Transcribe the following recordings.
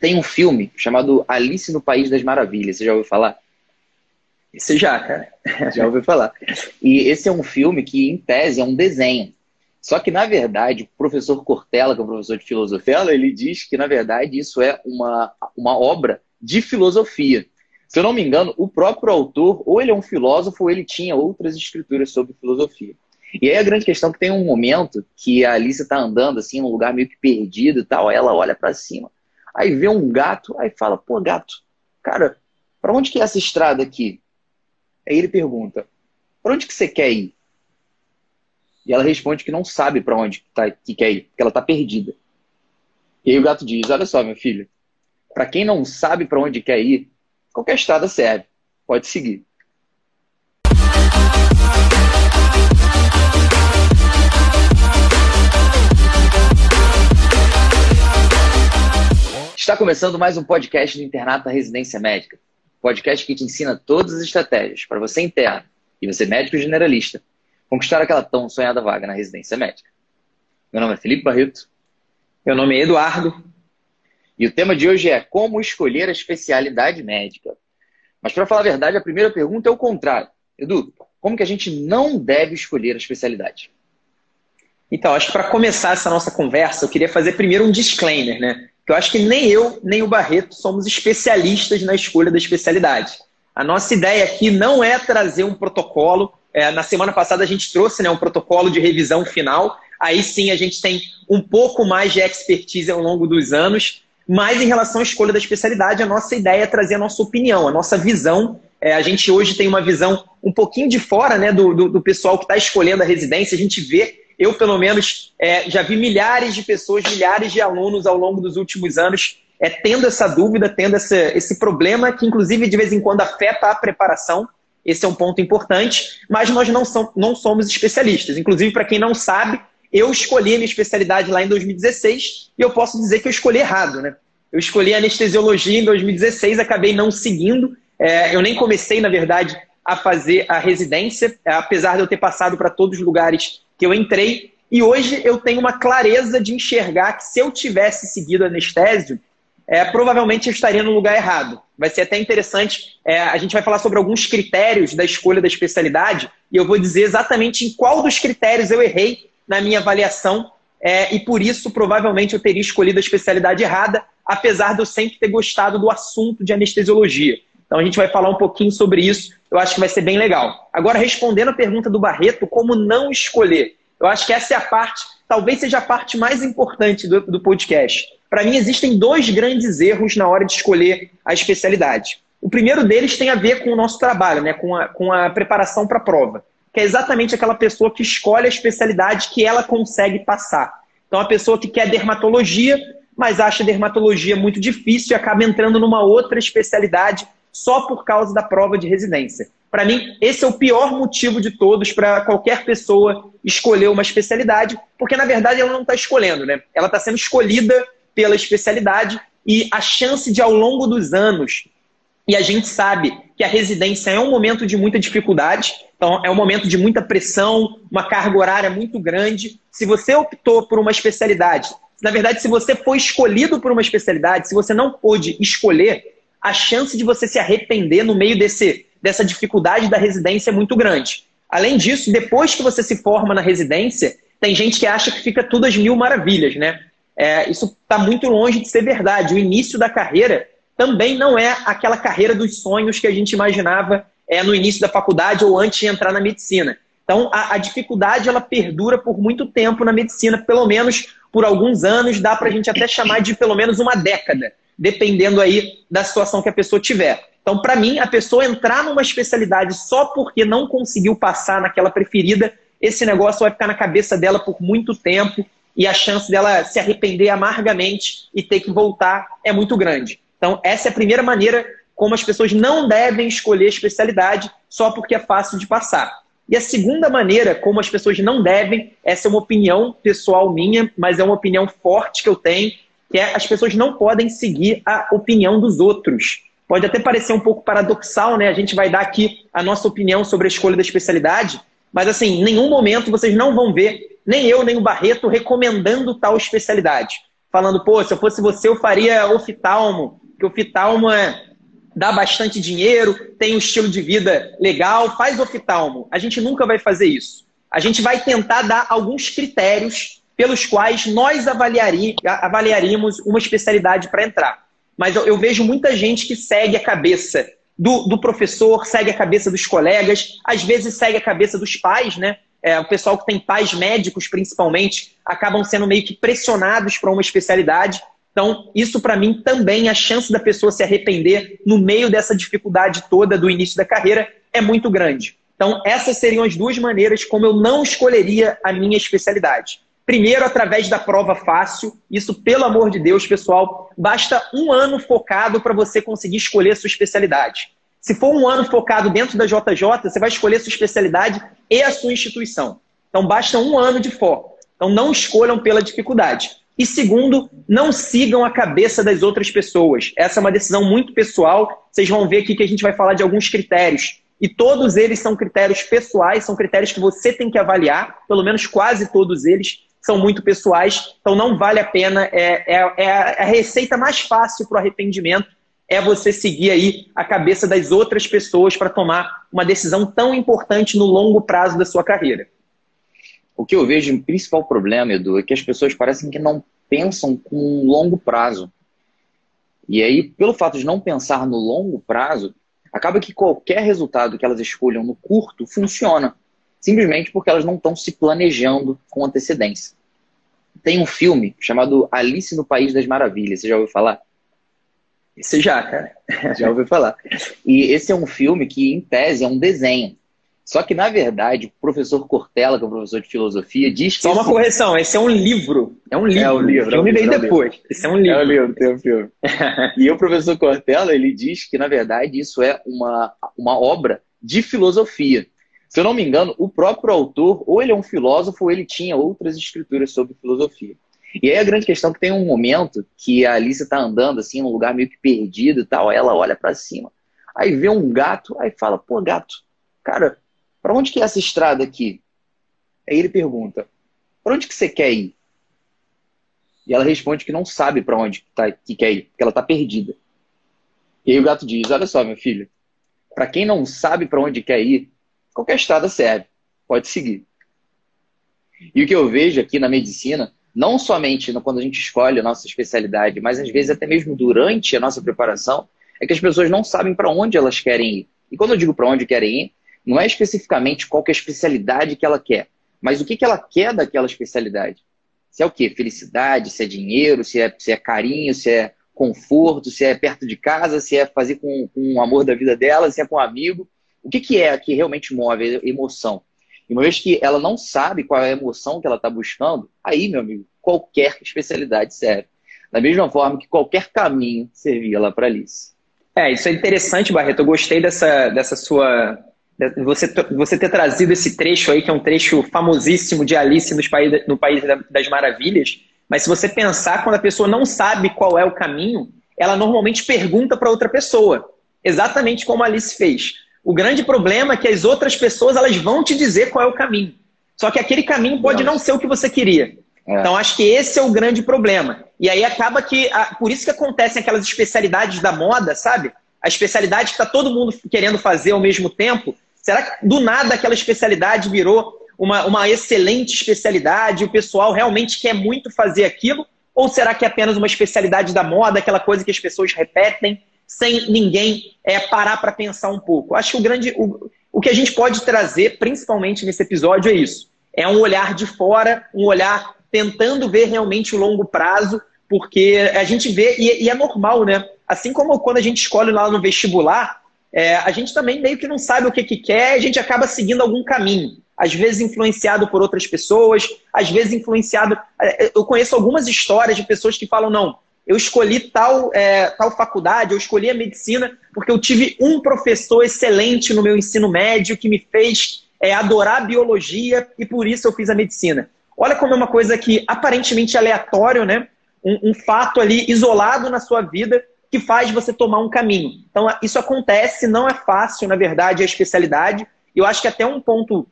tem um filme chamado Alice no País das Maravilhas. Você já ouviu falar? Esse já, cara. Já ouviu falar. E esse é um filme que, em tese, é um desenho. Só que, na verdade, o professor Cortella, que é um professor de filosofia, ele diz que, na verdade, isso é uma, uma obra de filosofia. Se eu não me engano, o próprio autor, ou ele é um filósofo, ou ele tinha outras escrituras sobre filosofia. E aí a grande questão é que tem um momento que a Alice está andando assim, num lugar meio que perdido e tal, ela olha para cima, aí vê um gato, aí fala, pô, gato, cara, para onde que é essa estrada aqui? Aí ele pergunta, para onde que você quer ir? E ela responde que não sabe para onde tá, que quer ir, porque ela está perdida. E aí o gato diz, olha só, meu filho, para quem não sabe para onde quer ir, qualquer estrada serve, pode seguir. Está começando mais um podcast do Internato Residência Médica. Podcast que te ensina todas as estratégias para você interno e você médico generalista conquistar aquela tão sonhada vaga na residência médica. Meu nome é Felipe Barreto. Meu nome é Eduardo. E o tema de hoje é como escolher a especialidade médica. Mas para falar a verdade, a primeira pergunta é o contrário. Edu, como que a gente não deve escolher a especialidade? Então, acho que para começar essa nossa conversa, eu queria fazer primeiro um disclaimer, né? Eu acho que nem eu, nem o Barreto somos especialistas na escolha da especialidade. A nossa ideia aqui não é trazer um protocolo. É, na semana passada a gente trouxe né, um protocolo de revisão final. Aí sim a gente tem um pouco mais de expertise ao longo dos anos. Mas em relação à escolha da especialidade, a nossa ideia é trazer a nossa opinião, a nossa visão. É, a gente hoje tem uma visão um pouquinho de fora né, do, do, do pessoal que está escolhendo a residência. A gente vê eu, pelo menos, é, já vi milhares de pessoas, milhares de alunos ao longo dos últimos anos é, tendo essa dúvida, tendo essa, esse problema, que inclusive de vez em quando afeta a preparação. Esse é um ponto importante, mas nós não, são, não somos especialistas. Inclusive, para quem não sabe, eu escolhi a minha especialidade lá em 2016 e eu posso dizer que eu escolhi errado, né? Eu escolhi anestesiologia em 2016, acabei não seguindo. É, eu nem comecei, na verdade, a fazer a residência, apesar de eu ter passado para todos os lugares que eu entrei e hoje eu tenho uma clareza de enxergar que se eu tivesse seguido anestésio, é, provavelmente eu estaria no lugar errado. Vai ser até interessante, é, a gente vai falar sobre alguns critérios da escolha da especialidade e eu vou dizer exatamente em qual dos critérios eu errei na minha avaliação é, e por isso provavelmente eu teria escolhido a especialidade errada, apesar de eu sempre ter gostado do assunto de anestesiologia. Então a gente vai falar um pouquinho sobre isso, eu acho que vai ser bem legal. Agora, respondendo a pergunta do Barreto, como não escolher? Eu acho que essa é a parte, talvez seja a parte mais importante do, do podcast. Para mim, existem dois grandes erros na hora de escolher a especialidade. O primeiro deles tem a ver com o nosso trabalho, né? com, a, com a preparação para a prova, que é exatamente aquela pessoa que escolhe a especialidade que ela consegue passar. Então, a pessoa que quer dermatologia, mas acha dermatologia muito difícil e acaba entrando numa outra especialidade só por causa da prova de residência. Para mim, esse é o pior motivo de todos para qualquer pessoa escolher uma especialidade, porque na verdade ela não está escolhendo, né? Ela está sendo escolhida pela especialidade e a chance de ao longo dos anos, e a gente sabe que a residência é um momento de muita dificuldade, então é um momento de muita pressão, uma carga horária muito grande. Se você optou por uma especialidade, na verdade, se você foi escolhido por uma especialidade, se você não pôde escolher, a chance de você se arrepender no meio desse, dessa dificuldade da residência é muito grande. Além disso, depois que você se forma na residência, tem gente que acha que fica tudo às mil maravilhas, né? É, isso está muito longe de ser verdade. O início da carreira também não é aquela carreira dos sonhos que a gente imaginava é, no início da faculdade ou antes de entrar na medicina. Então, a, a dificuldade ela perdura por muito tempo na medicina, pelo menos por alguns anos, dá para a gente até chamar de pelo menos uma década dependendo aí da situação que a pessoa tiver. Então, para mim, a pessoa entrar numa especialidade só porque não conseguiu passar naquela preferida, esse negócio vai ficar na cabeça dela por muito tempo e a chance dela se arrepender amargamente e ter que voltar é muito grande. Então, essa é a primeira maneira como as pessoas não devem escolher especialidade só porque é fácil de passar. E a segunda maneira como as pessoas não devem, essa é uma opinião pessoal minha, mas é uma opinião forte que eu tenho, que é as pessoas não podem seguir a opinião dos outros. Pode até parecer um pouco paradoxal, né? A gente vai dar aqui a nossa opinião sobre a escolha da especialidade, mas assim, em nenhum momento vocês não vão ver nem eu nem o Barreto recomendando tal especialidade. falando, pô, se eu fosse você, eu faria oftalmo, que oftalmo é, dá bastante dinheiro, tem um estilo de vida legal, faz oftalmo. A gente nunca vai fazer isso. A gente vai tentar dar alguns critérios pelos quais nós avaliaríamos uma especialidade para entrar. Mas eu, eu, vejo muita gente que segue a cabeça do, do, professor, segue a cabeça dos colegas, às vezes segue a cabeça dos pais, né? É, o pessoal que tem pais médicos, principalmente, acabam sendo meio que pressionados para uma especialidade. Então, isso para mim também, a chance da pessoa se arrepender no meio dessa dificuldade toda do início da carreira é muito grande. Então, essas seriam as duas maneiras como eu não escolheria a minha especialidade. Primeiro, através da prova fácil. Isso, pelo amor de Deus, pessoal, basta um ano focado para você conseguir escolher a sua especialidade. Se for um ano focado dentro da JJ, você vai escolher a sua especialidade e a sua instituição. Então, basta um ano de foco. Então, não escolham pela dificuldade. E segundo, não sigam a cabeça das outras pessoas. Essa é uma decisão muito pessoal. Vocês vão ver aqui que a gente vai falar de alguns critérios. E todos eles são critérios pessoais, são critérios que você tem que avaliar, pelo menos quase todos eles são muito pessoais, então não vale a pena. É, é, é a receita mais fácil para o arrependimento é você seguir aí a cabeça das outras pessoas para tomar uma decisão tão importante no longo prazo da sua carreira. O que eu vejo o principal problema, Edu, é que as pessoas parecem que não pensam com longo prazo. E aí, pelo fato de não pensar no longo prazo, acaba que qualquer resultado que elas escolham no curto funciona simplesmente porque elas não estão se planejando com antecedência. Tem um filme chamado Alice no País das Maravilhas, você já ouviu falar? Esse já, cara. Já ouviu falar. E esse é um filme que, em tese, é um desenho. Só que, na verdade, o professor Cortella, que é um professor de filosofia, diz que. Só uma esse... correção, esse é um livro. É um livro. É um livro. O filme veio é depois. Livro. Esse é um livro. É um livro, tem um filme. e o professor Cortella, ele diz que, na verdade, isso é uma, uma obra de filosofia. Se eu não me engano, o próprio autor, ou ele é um filósofo, ou ele tinha outras escrituras sobre filosofia. E aí a grande questão é que tem um momento que a Alice está andando assim, num lugar meio que perdido e tal, ela olha para cima, aí vê um gato, aí fala, pô, gato, cara, para onde que é essa estrada aqui? Aí ele pergunta, para onde que você quer ir? E ela responde que não sabe para onde tá, que quer ir, porque ela está perdida. E aí o gato diz, olha só, meu filho, para quem não sabe para onde quer ir, qualquer estrada serve, pode seguir. E o que eu vejo aqui na medicina, não somente quando a gente escolhe a nossa especialidade, mas às vezes até mesmo durante a nossa preparação, é que as pessoas não sabem para onde elas querem ir. E quando eu digo para onde querem ir, não é especificamente qual é a especialidade que ela quer, mas o que, que ela quer daquela especialidade. Se é o quê? Felicidade, se é dinheiro, se é, se é carinho, se é conforto, se é perto de casa, se é fazer com, com o amor da vida dela, se é com um amigo. O que, que é que realmente move a emoção? E uma vez que ela não sabe qual é a emoção que ela está buscando, aí, meu amigo, qualquer especialidade serve. Da mesma forma que qualquer caminho servia lá para Alice. É, isso é interessante, Barreto. Eu gostei dessa, dessa sua. Você, você ter trazido esse trecho aí, que é um trecho famosíssimo de Alice nos país, no País das Maravilhas. Mas se você pensar, quando a pessoa não sabe qual é o caminho, ela normalmente pergunta para outra pessoa. Exatamente como Alice fez. O grande problema é que as outras pessoas elas vão te dizer qual é o caminho. Só que aquele caminho pode não ser o que você queria. É. Então acho que esse é o grande problema. E aí acaba que. Por isso que acontecem aquelas especialidades da moda, sabe? A especialidade que está todo mundo querendo fazer ao mesmo tempo. Será que do nada aquela especialidade virou uma, uma excelente especialidade? O pessoal realmente quer muito fazer aquilo? Ou será que é apenas uma especialidade da moda, aquela coisa que as pessoas repetem sem ninguém é, parar para pensar um pouco. Acho que o grande. O, o que a gente pode trazer, principalmente nesse episódio, é isso. É um olhar de fora, um olhar tentando ver realmente o longo prazo, porque a gente vê, e, e é normal, né? Assim como quando a gente escolhe lá no vestibular, é, a gente também meio que não sabe o que, que quer, a gente acaba seguindo algum caminho. Às vezes influenciado por outras pessoas, às vezes influenciado. É, eu conheço algumas histórias de pessoas que falam: não, eu escolhi tal, é, tal faculdade, eu escolhi a medicina porque eu tive um professor excelente no meu ensino médio que me fez é, adorar a biologia e por isso eu fiz a medicina. Olha como é uma coisa que aparentemente aleatório, né? Um, um fato ali isolado na sua vida que faz você tomar um caminho. Então, isso acontece, não é fácil, na verdade, a especialidade. Eu acho que até um ponto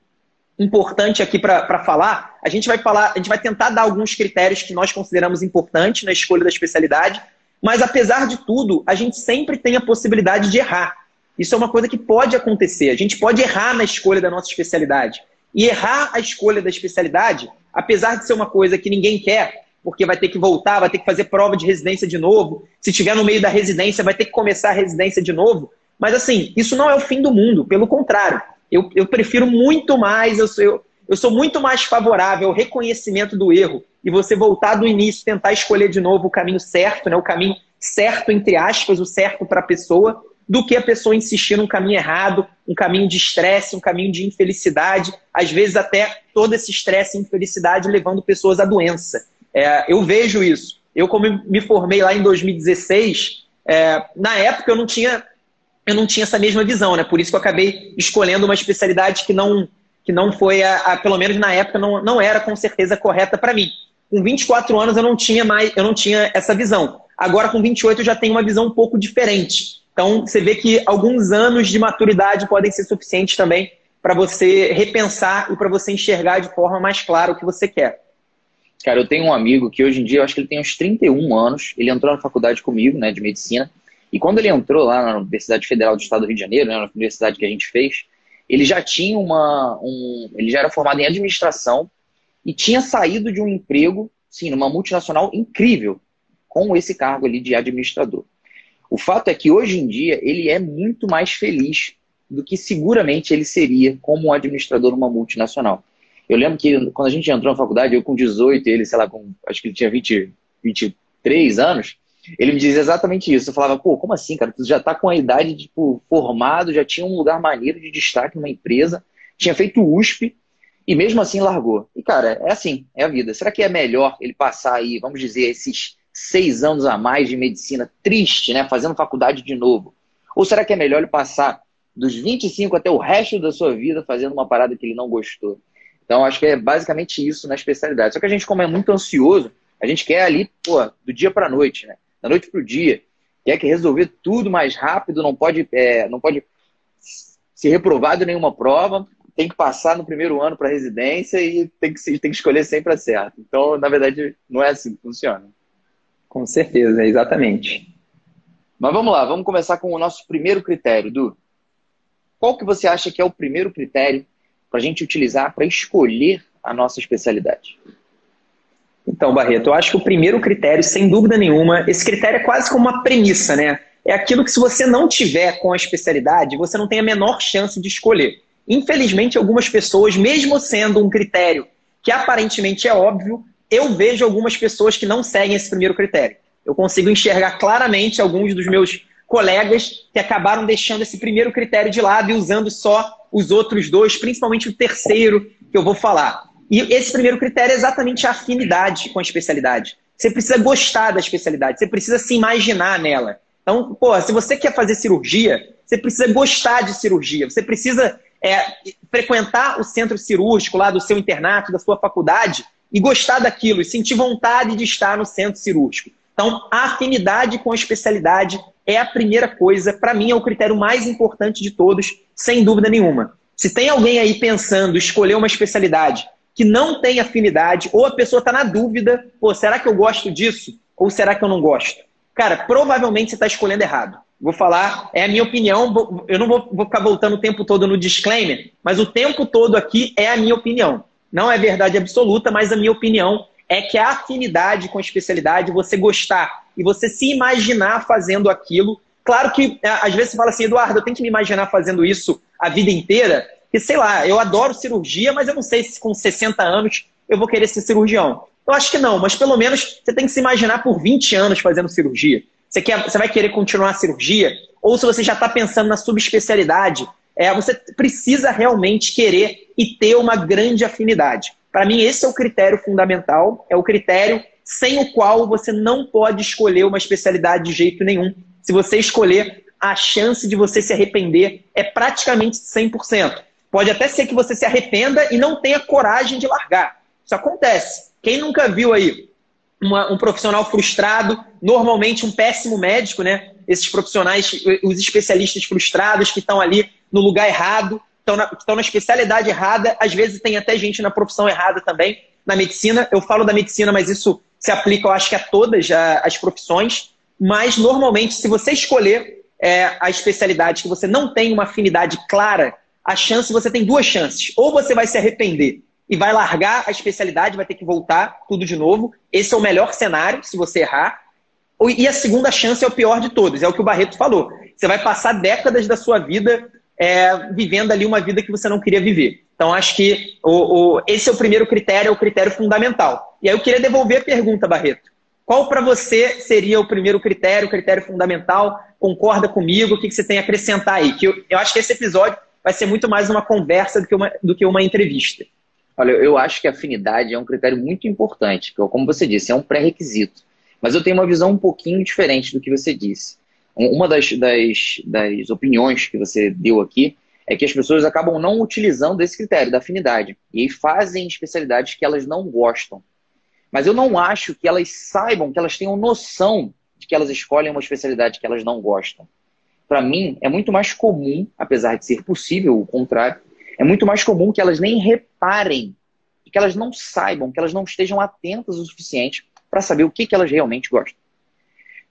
importante aqui para falar, a gente vai falar, a gente vai tentar dar alguns critérios que nós consideramos importantes na escolha da especialidade, mas apesar de tudo, a gente sempre tem a possibilidade de errar. Isso é uma coisa que pode acontecer. A gente pode errar na escolha da nossa especialidade. E errar a escolha da especialidade, apesar de ser uma coisa que ninguém quer, porque vai ter que voltar, vai ter que fazer prova de residência de novo. Se estiver no meio da residência, vai ter que começar a residência de novo. Mas assim, isso não é o fim do mundo, pelo contrário. Eu, eu prefiro muito mais, eu sou, eu, eu sou muito mais favorável ao reconhecimento do erro e você voltar do início, tentar escolher de novo o caminho certo, né, o caminho certo, entre aspas, o certo para a pessoa, do que a pessoa insistir num caminho errado, um caminho de estresse, um caminho de infelicidade, às vezes até todo esse estresse e infelicidade levando pessoas à doença. É, eu vejo isso. Eu, como me formei lá em 2016, é, na época eu não tinha eu não tinha essa mesma visão, né? Por isso que eu acabei escolhendo uma especialidade que não que não foi a, a pelo menos na época não, não era com certeza correta para mim. Com 24 anos eu não tinha mais eu não tinha essa visão. Agora com 28 eu já tenho uma visão um pouco diferente. Então você vê que alguns anos de maturidade podem ser suficientes também para você repensar e para você enxergar de forma mais clara o que você quer. Cara, eu tenho um amigo que hoje em dia, eu acho que ele tem uns 31 anos, ele entrou na faculdade comigo, né, de medicina, e quando ele entrou lá na Universidade Federal do Estado do Rio de Janeiro, né, na universidade que a gente fez, ele já tinha uma, um, ele já era formado em administração e tinha saído de um emprego, sim, numa multinacional incrível, com esse cargo ali de administrador. O fato é que hoje em dia ele é muito mais feliz do que seguramente ele seria como um administrador numa multinacional. Eu lembro que quando a gente entrou na faculdade, eu com 18, ele, sei lá, com, acho que ele tinha 20, 23 anos, ele me dizia exatamente isso. Eu falava, pô, como assim, cara? Tu já tá com a idade, tipo, formado, já tinha um lugar maneiro de destaque numa empresa, tinha feito USP e mesmo assim largou. E, cara, é assim, é a vida. Será que é melhor ele passar aí, vamos dizer, esses seis anos a mais de medicina triste, né? Fazendo faculdade de novo? Ou será que é melhor ele passar dos 25 até o resto da sua vida fazendo uma parada que ele não gostou? Então, acho que é basicamente isso na especialidade. Só que a gente, como é muito ansioso, a gente quer ali, pô, do dia para noite, né? Da noite para o dia. Quer que resolver tudo mais rápido, não pode, é, não pode ser reprovado em nenhuma prova, tem que passar no primeiro ano para residência e tem que, tem que escolher sempre a certo. Então, na verdade, não é assim que funciona. Com certeza, exatamente. Mas vamos lá, vamos começar com o nosso primeiro critério, Du. Qual que você acha que é o primeiro critério para a gente utilizar para escolher a nossa especialidade? Então, Barreto, eu acho que o primeiro critério, sem dúvida nenhuma, esse critério é quase como uma premissa, né? É aquilo que se você não tiver com a especialidade, você não tem a menor chance de escolher. Infelizmente, algumas pessoas, mesmo sendo um critério que aparentemente é óbvio, eu vejo algumas pessoas que não seguem esse primeiro critério. Eu consigo enxergar claramente alguns dos meus colegas que acabaram deixando esse primeiro critério de lado e usando só os outros dois, principalmente o terceiro que eu vou falar. E esse primeiro critério é exatamente a afinidade com a especialidade. Você precisa gostar da especialidade, você precisa se imaginar nela. Então, pô, se você quer fazer cirurgia, você precisa gostar de cirurgia, você precisa é, frequentar o centro cirúrgico lá do seu internato, da sua faculdade, e gostar daquilo, e sentir vontade de estar no centro cirúrgico. Então, a afinidade com a especialidade é a primeira coisa, para mim é o critério mais importante de todos, sem dúvida nenhuma. Se tem alguém aí pensando escolher uma especialidade que não tem afinidade, ou a pessoa está na dúvida, pô, será que eu gosto disso? Ou será que eu não gosto? Cara, provavelmente você está escolhendo errado. Vou falar, é a minha opinião, eu não vou, vou ficar voltando o tempo todo no disclaimer, mas o tempo todo aqui é a minha opinião. Não é verdade absoluta, mas a minha opinião é que a afinidade com a especialidade, você gostar e você se imaginar fazendo aquilo. Claro que é, às vezes você fala assim, Eduardo, eu tenho que me imaginar fazendo isso a vida inteira, que sei lá, eu adoro cirurgia, mas eu não sei se com 60 anos eu vou querer ser cirurgião. Eu acho que não, mas pelo menos você tem que se imaginar por 20 anos fazendo cirurgia. Você, quer, você vai querer continuar a cirurgia? Ou se você já está pensando na subespecialidade, é, você precisa realmente querer e ter uma grande afinidade. Para mim, esse é o critério fundamental, é o critério sem o qual você não pode escolher uma especialidade de jeito nenhum. Se você escolher, a chance de você se arrepender é praticamente 100%. Pode até ser que você se arrependa e não tenha coragem de largar. Isso acontece. Quem nunca viu aí uma, um profissional frustrado, normalmente um péssimo médico, né? Esses profissionais, os especialistas frustrados que estão ali no lugar errado, estão na, na especialidade errada, às vezes tem até gente na profissão errada também. Na medicina, eu falo da medicina, mas isso se aplica, eu acho que a todas as profissões. Mas, normalmente, se você escolher é, a especialidade que você não tem uma afinidade clara, a chance, você tem duas chances. Ou você vai se arrepender e vai largar a especialidade, vai ter que voltar tudo de novo. Esse é o melhor cenário, se você errar. E a segunda chance é o pior de todos, é o que o Barreto falou. Você vai passar décadas da sua vida é, vivendo ali uma vida que você não queria viver. Então, acho que o, o, esse é o primeiro critério, é o critério fundamental. E aí eu queria devolver a pergunta, Barreto. Qual para você seria o primeiro critério, o critério fundamental? Concorda comigo? O que, que você tem a acrescentar aí? Que eu, eu acho que esse episódio vai ser muito mais uma conversa do que uma, do que uma entrevista. Olha, eu acho que a afinidade é um critério muito importante, que, como você disse, é um pré-requisito. Mas eu tenho uma visão um pouquinho diferente do que você disse. Uma das, das, das opiniões que você deu aqui é que as pessoas acabam não utilizando esse critério da afinidade e fazem especialidades que elas não gostam. Mas eu não acho que elas saibam, que elas tenham noção de que elas escolhem uma especialidade que elas não gostam. Para mim, é muito mais comum, apesar de ser possível o contrário, é muito mais comum que elas nem reparem, que elas não saibam, que elas não estejam atentas o suficiente para saber o que, que elas realmente gostam.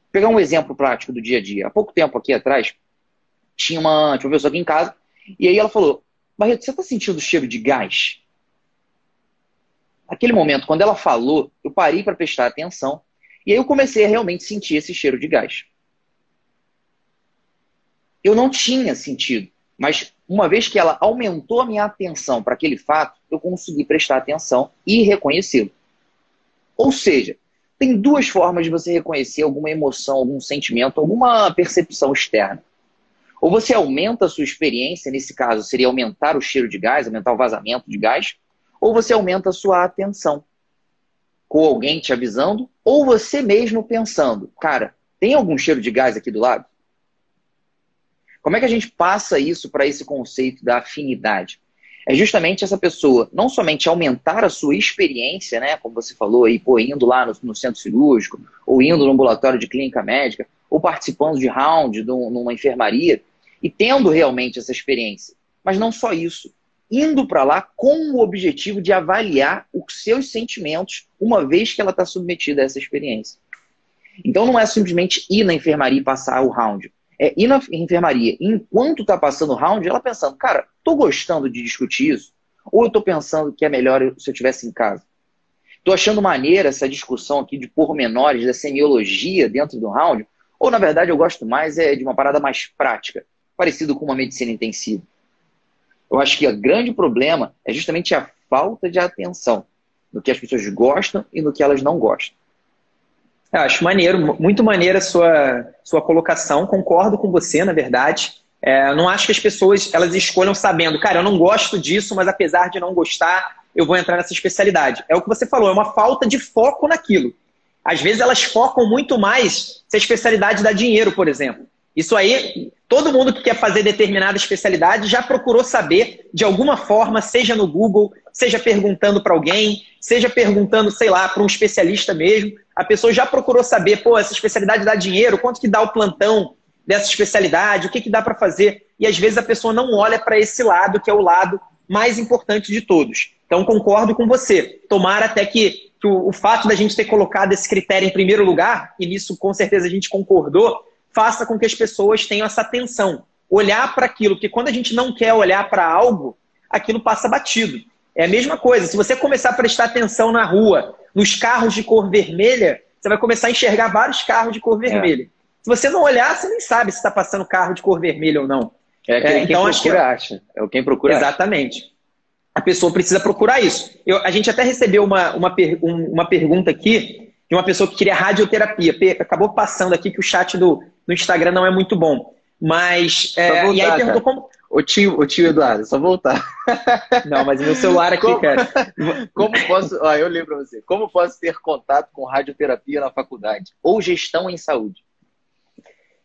Vou pegar um exemplo prático do dia a dia. Há pouco tempo aqui atrás, tinha uma, tinha uma pessoa aqui em casa, e aí ela falou: Barreto, você está sentindo o cheiro de gás? Aquele momento, quando ela falou, eu parei para prestar atenção, e aí eu comecei a realmente sentir esse cheiro de gás. Eu não tinha sentido, mas uma vez que ela aumentou a minha atenção para aquele fato, eu consegui prestar atenção e reconhecê-lo. Ou seja, tem duas formas de você reconhecer alguma emoção, algum sentimento, alguma percepção externa. Ou você aumenta a sua experiência, nesse caso seria aumentar o cheiro de gás, aumentar o vazamento de gás, ou você aumenta a sua atenção, com alguém te avisando, ou você mesmo pensando, cara, tem algum cheiro de gás aqui do lado? Como é que a gente passa isso para esse conceito da afinidade? É justamente essa pessoa não somente aumentar a sua experiência, né, como você falou aí, pô, indo lá no, no centro cirúrgico, ou indo no ambulatório de clínica médica, ou participando de round numa enfermaria, e tendo realmente essa experiência. Mas não só isso, indo para lá com o objetivo de avaliar os seus sentimentos, uma vez que ela está submetida a essa experiência. Então não é simplesmente ir na enfermaria e passar o round é, na enfermaria, enquanto está passando o round, ela pensando, cara, tô gostando de discutir isso? Ou eu pensando que é melhor se eu estivesse em casa? Tô achando maneira essa discussão aqui de pormenores da semiologia dentro do round? Ou, na verdade, eu gosto mais é de uma parada mais prática, parecido com uma medicina intensiva? Eu acho que o grande problema é justamente a falta de atenção no que as pessoas gostam e no que elas não gostam. Eu acho maneiro, muito maneira sua, sua colocação, concordo com você, na verdade. É, não acho que as pessoas elas escolham sabendo, cara, eu não gosto disso, mas apesar de não gostar, eu vou entrar nessa especialidade. É o que você falou, é uma falta de foco naquilo. Às vezes elas focam muito mais se a especialidade dá dinheiro, por exemplo. Isso aí, todo mundo que quer fazer determinada especialidade já procurou saber de alguma forma, seja no Google, seja perguntando para alguém, seja perguntando, sei lá, para um especialista mesmo. A pessoa já procurou saber, pô, essa especialidade dá dinheiro, quanto que dá o plantão dessa especialidade, o que, que dá para fazer. E às vezes a pessoa não olha para esse lado, que é o lado mais importante de todos. Então concordo com você. Tomara até que, que o, o fato da gente ter colocado esse critério em primeiro lugar, e nisso com certeza a gente concordou, faça com que as pessoas tenham essa atenção. Olhar para aquilo, porque quando a gente não quer olhar para algo, aquilo passa batido. É a mesma coisa. Se você começar a prestar atenção na rua, nos carros de cor vermelha, você vai começar a enxergar vários carros de cor vermelha. É. Se você não olhar, você nem sabe se está passando carro de cor vermelha ou não. É, quem, é então, quem acho que acha. É o quem procura Exatamente. Acha. A pessoa precisa procurar isso. Eu, a gente até recebeu uma, uma, per, um, uma pergunta aqui de uma pessoa que queria radioterapia. Acabou passando aqui que o chat do, no Instagram não é muito bom. Mas. É, voltar, e aí perguntou como. O tio, o tio Eduardo, só voltar. Não, mas meu celular aqui, como, cara. Como posso. Ó, eu lembro pra você. Como posso ter contato com radioterapia na faculdade? Ou gestão em saúde?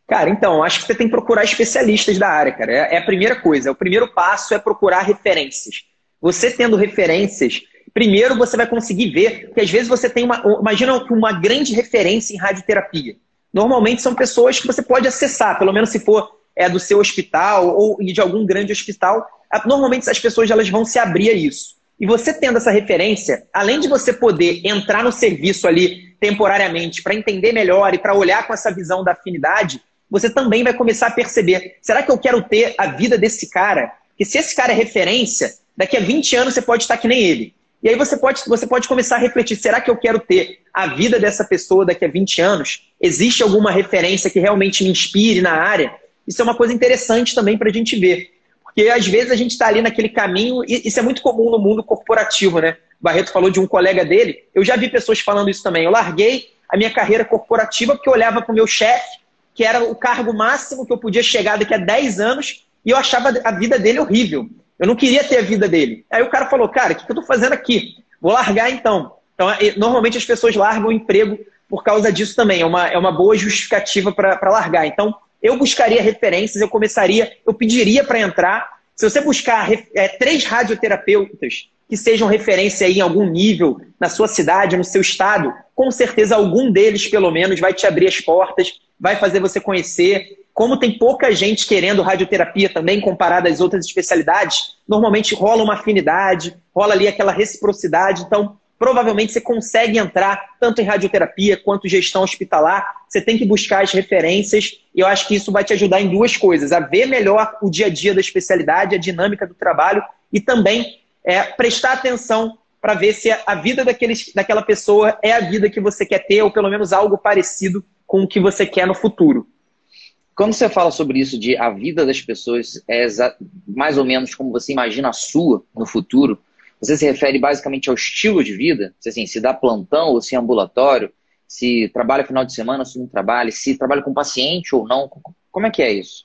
Cara, então, acho que você tem que procurar especialistas da área, cara. É, é a primeira coisa. O primeiro passo é procurar referências. Você tendo referências, primeiro você vai conseguir ver que às vezes você tem uma. Imagina uma grande referência em radioterapia normalmente são pessoas que você pode acessar, pelo menos se for é, do seu hospital ou de algum grande hospital, normalmente as pessoas elas vão se abrir a isso. E você tendo essa referência, além de você poder entrar no serviço ali temporariamente para entender melhor e para olhar com essa visão da afinidade, você também vai começar a perceber: será que eu quero ter a vida desse cara? Que se esse cara é referência, daqui a 20 anos você pode estar que nem ele. E aí você pode, você pode começar a refletir: será que eu quero ter a vida dessa pessoa daqui a 20 anos? Existe alguma referência que realmente me inspire na área? Isso é uma coisa interessante também para a gente ver. Porque às vezes a gente está ali naquele caminho, e isso é muito comum no mundo corporativo, né? O Barreto falou de um colega dele, eu já vi pessoas falando isso também. Eu larguei a minha carreira corporativa porque eu olhava para o meu chefe, que era o cargo máximo que eu podia chegar daqui a 10 anos, e eu achava a vida dele horrível. Eu não queria ter a vida dele. Aí o cara falou, cara, o que eu estou fazendo aqui? Vou largar então. Então, normalmente as pessoas largam o emprego por causa disso também. É uma, é uma boa justificativa para largar. Então, eu buscaria referências, eu começaria, eu pediria para entrar. Se você buscar é, três radioterapeutas que sejam referência em algum nível na sua cidade, no seu estado, com certeza algum deles, pelo menos, vai te abrir as portas, vai fazer você conhecer. Como tem pouca gente querendo radioterapia também, comparada às outras especialidades, normalmente rola uma afinidade, rola ali aquela reciprocidade. Então, provavelmente você consegue entrar tanto em radioterapia quanto gestão hospitalar. Você tem que buscar as referências e eu acho que isso vai te ajudar em duas coisas: a ver melhor o dia a dia da especialidade, a dinâmica do trabalho e também é, prestar atenção para ver se a vida daqueles, daquela pessoa é a vida que você quer ter ou pelo menos algo parecido com o que você quer no futuro. Quando você fala sobre isso de a vida das pessoas é mais ou menos como você imagina a sua no futuro, você se refere basicamente ao estilo de vida? Se, assim, se dá plantão ou se é ambulatório? Se trabalha final de semana, se não trabalha? Se trabalha com paciente ou não? Como é que é isso?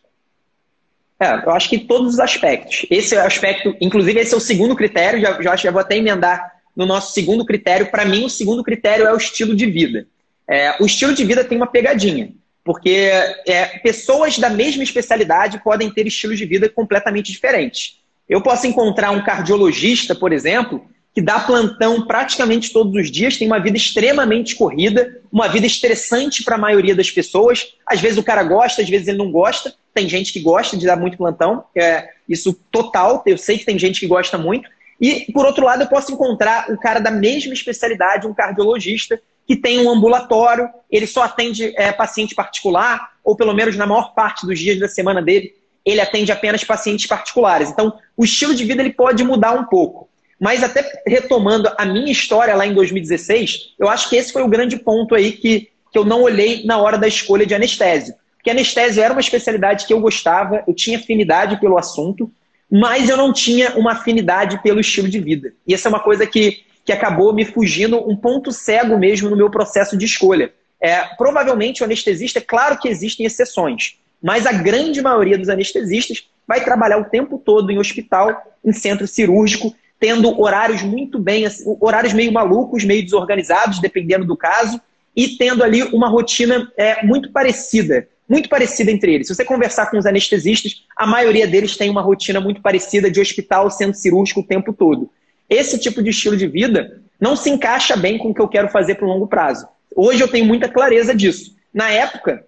É, eu acho que todos os aspectos. Esse é o aspecto, inclusive esse é o segundo critério, já, já, já vou até emendar no nosso segundo critério. Para mim, o segundo critério é o estilo de vida. É, o estilo de vida tem uma pegadinha, porque é, pessoas da mesma especialidade podem ter estilos de vida completamente diferentes. Eu posso encontrar um cardiologista, por exemplo, que dá plantão praticamente todos os dias, tem uma vida extremamente corrida, uma vida estressante para a maioria das pessoas. Às vezes o cara gosta, às vezes ele não gosta. Tem gente que gosta de dar muito plantão, é isso total. Eu sei que tem gente que gosta muito. E, por outro lado, eu posso encontrar um cara da mesma especialidade, um cardiologista, que tem um ambulatório, ele só atende é, paciente particular, ou pelo menos na maior parte dos dias da semana dele, ele atende apenas pacientes particulares. Então, o estilo de vida ele pode mudar um pouco. Mas até retomando a minha história lá em 2016, eu acho que esse foi o grande ponto aí que, que eu não olhei na hora da escolha de anestésio. Porque anestésio era uma especialidade que eu gostava, eu tinha afinidade pelo assunto, mas eu não tinha uma afinidade pelo estilo de vida. E essa é uma coisa que, que acabou me fugindo um ponto cego mesmo no meu processo de escolha. É, provavelmente o anestesista, é claro que existem exceções, mas a grande maioria dos anestesistas vai trabalhar o tempo todo em hospital, em centro cirúrgico, tendo horários muito bem, assim, horários meio malucos, meio desorganizados, dependendo do caso, e tendo ali uma rotina é, muito parecida, muito parecida entre eles. Se você conversar com os anestesistas, a maioria deles tem uma rotina muito parecida de hospital, centro cirúrgico o tempo todo. Esse tipo de estilo de vida não se encaixa bem com o que eu quero fazer para o longo prazo. Hoje eu tenho muita clareza disso. Na época,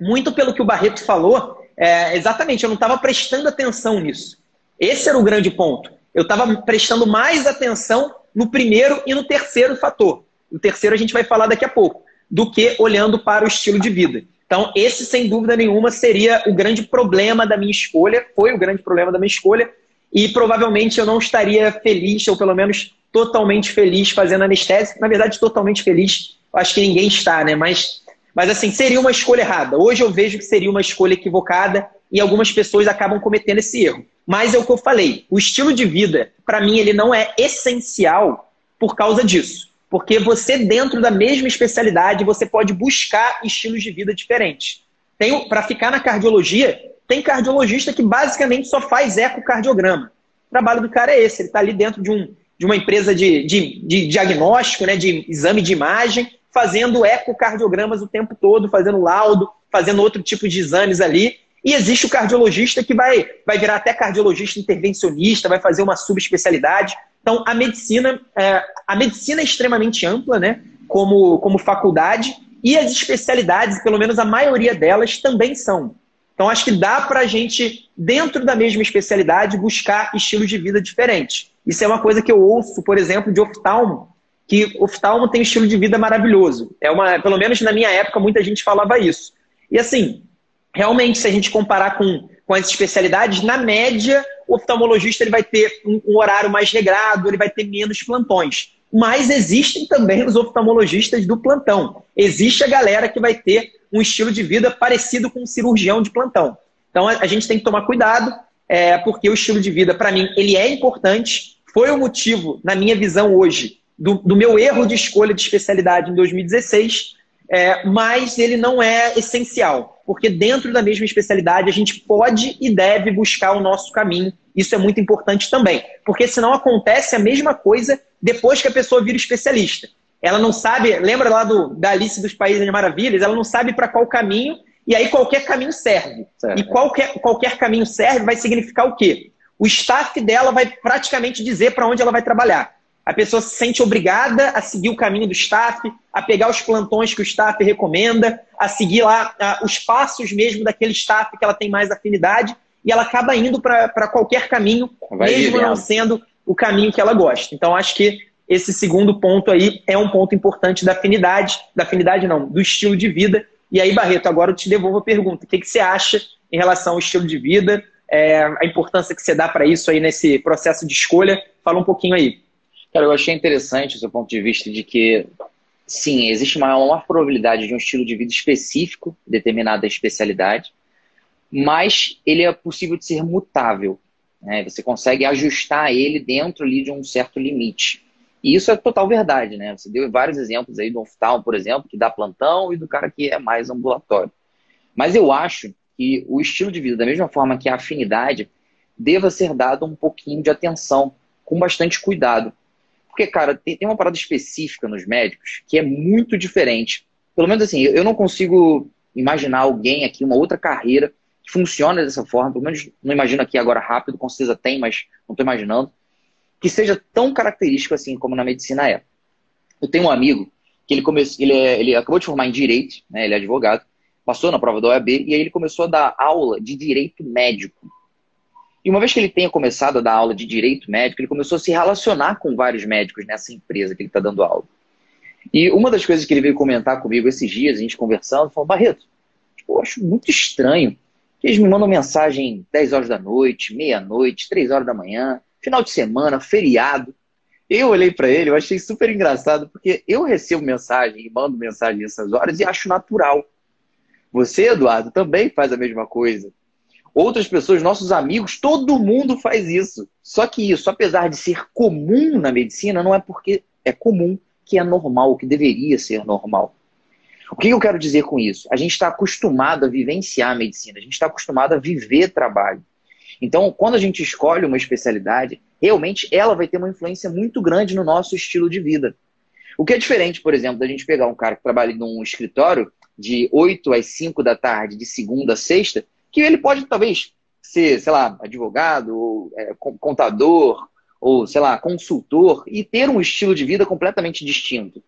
muito pelo que o Barreto falou, é, exatamente, eu não estava prestando atenção nisso. Esse era o grande ponto. Eu estava prestando mais atenção no primeiro e no terceiro fator. O terceiro a gente vai falar daqui a pouco, do que olhando para o estilo de vida. Então, esse, sem dúvida nenhuma, seria o grande problema da minha escolha, foi o grande problema da minha escolha, e provavelmente eu não estaria feliz, ou pelo menos totalmente feliz fazendo anestesia. Na verdade, totalmente feliz, acho que ninguém está, né? Mas mas assim, seria uma escolha errada. Hoje eu vejo que seria uma escolha equivocada e algumas pessoas acabam cometendo esse erro. Mas é o que eu falei, o estilo de vida, para mim, ele não é essencial por causa disso. Porque você, dentro da mesma especialidade, você pode buscar estilos de vida diferentes. Para ficar na cardiologia, tem cardiologista que basicamente só faz ecocardiograma. O trabalho do cara é esse, ele está ali dentro de, um, de uma empresa de, de, de diagnóstico, né, de exame de imagem, fazendo ecocardiogramas o tempo todo, fazendo laudo, fazendo outro tipo de exames ali. E existe o cardiologista que vai, vai virar até cardiologista intervencionista, vai fazer uma subespecialidade. Então, a medicina, é, a medicina é extremamente ampla, né? Como, como faculdade, e as especialidades, pelo menos a maioria delas, também são. Então, acho que dá para a gente, dentro da mesma especialidade, buscar estilos de vida diferentes. Isso é uma coisa que eu ouço, por exemplo, de oftalmo, que oftalmo tem um estilo de vida maravilhoso. É uma, pelo menos na minha época, muita gente falava isso. E assim, realmente, se a gente comparar com, com as especialidades, na média, o oftalmologista ele vai ter um, um horário mais regrado, ele vai ter menos plantões. Mas existem também os oftalmologistas do plantão. Existe a galera que vai ter um estilo de vida parecido com um cirurgião de plantão. Então a, gente tem que tomar cuidado, é, porque o estilo de vida, para mim, ele é importante. Foi o motivo, na minha visão hoje, do, do meu erro de escolha de especialidade em 2016, é, mas ele não é essencial, porque dentro da mesma especialidade a gente pode e deve buscar o nosso caminho. Isso é muito importante também, porque senão acontece a mesma coisa depois que a pessoa vira especialista. Ela não sabe, lembra lá do, da Alice dos Países de Maravilhas? Ela não sabe para qual caminho, e aí qualquer caminho serve. Certo. E qualquer, qualquer caminho serve vai significar o quê? O staff dela vai praticamente dizer para onde ela vai trabalhar. A pessoa se sente obrigada a seguir o caminho do staff, a pegar os plantões que o staff recomenda, a seguir lá a, os passos mesmo daquele staff que ela tem mais afinidade, e ela acaba indo para qualquer caminho, vai mesmo não sendo o caminho que ela gosta. Então, acho que esse segundo ponto aí é um ponto importante da afinidade, da afinidade não, do estilo de vida. E aí, Barreto, agora eu te devolvo a pergunta. O que, que você acha em relação ao estilo de vida, é, a importância que você dá para isso aí nesse processo de escolha? Fala um pouquinho aí. Cara, eu achei interessante o seu ponto de vista de que, sim, existe uma maior probabilidade de um estilo de vida específico, determinada especialidade, mas ele é possível de ser mutável. Né? Você consegue ajustar ele dentro ali de um certo limite. E isso é total verdade, né? Você deu vários exemplos aí do oftalmo, por exemplo, que dá plantão e do cara que é mais ambulatório. Mas eu acho que o estilo de vida, da mesma forma que a afinidade, deva ser dado um pouquinho de atenção, com bastante cuidado. Porque, cara, tem, uma parada específica nos médicos que é muito diferente. Pelo menos assim, eu não consigo imaginar alguém aqui, uma outra carreira que funciona dessa forma. Pelo menos não imagino aqui agora rápido, com certeza tem, mas não estou imaginando que seja tão característico assim como na medicina é. Eu tenho um amigo que ele começou, ele, é, ele acabou de formar em direito, né, ele é advogado, passou na prova da OAB e aí ele começou a dar aula de direito médico. E uma vez que ele tenha começado a dar aula de direito médico, ele começou a se relacionar com vários médicos nessa empresa que ele está dando aula. E uma das coisas que ele veio comentar comigo esses dias, a gente conversando, falou: Barreto, tipo, eu acho muito estranho que eles me mandam mensagem 10 horas da noite, meia-noite, 3 horas da manhã final de semana, feriado. Eu olhei para ele, eu achei super engraçado, porque eu recebo mensagem e mando mensagem nessas horas e acho natural. Você, Eduardo, também faz a mesma coisa. Outras pessoas, nossos amigos, todo mundo faz isso. Só que isso, apesar de ser comum na medicina, não é porque é comum que é normal, que deveria ser normal. O que eu quero dizer com isso? A gente está acostumado a vivenciar a medicina, a gente está acostumado a viver trabalho. Então, quando a gente escolhe uma especialidade, realmente ela vai ter uma influência muito grande no nosso estilo de vida. O que é diferente, por exemplo, da gente pegar um cara que trabalha num escritório de 8 às 5 da tarde, de segunda a sexta, que ele pode talvez ser, sei lá, advogado, ou é, contador, ou, sei lá, consultor, e ter um estilo de vida completamente distinto.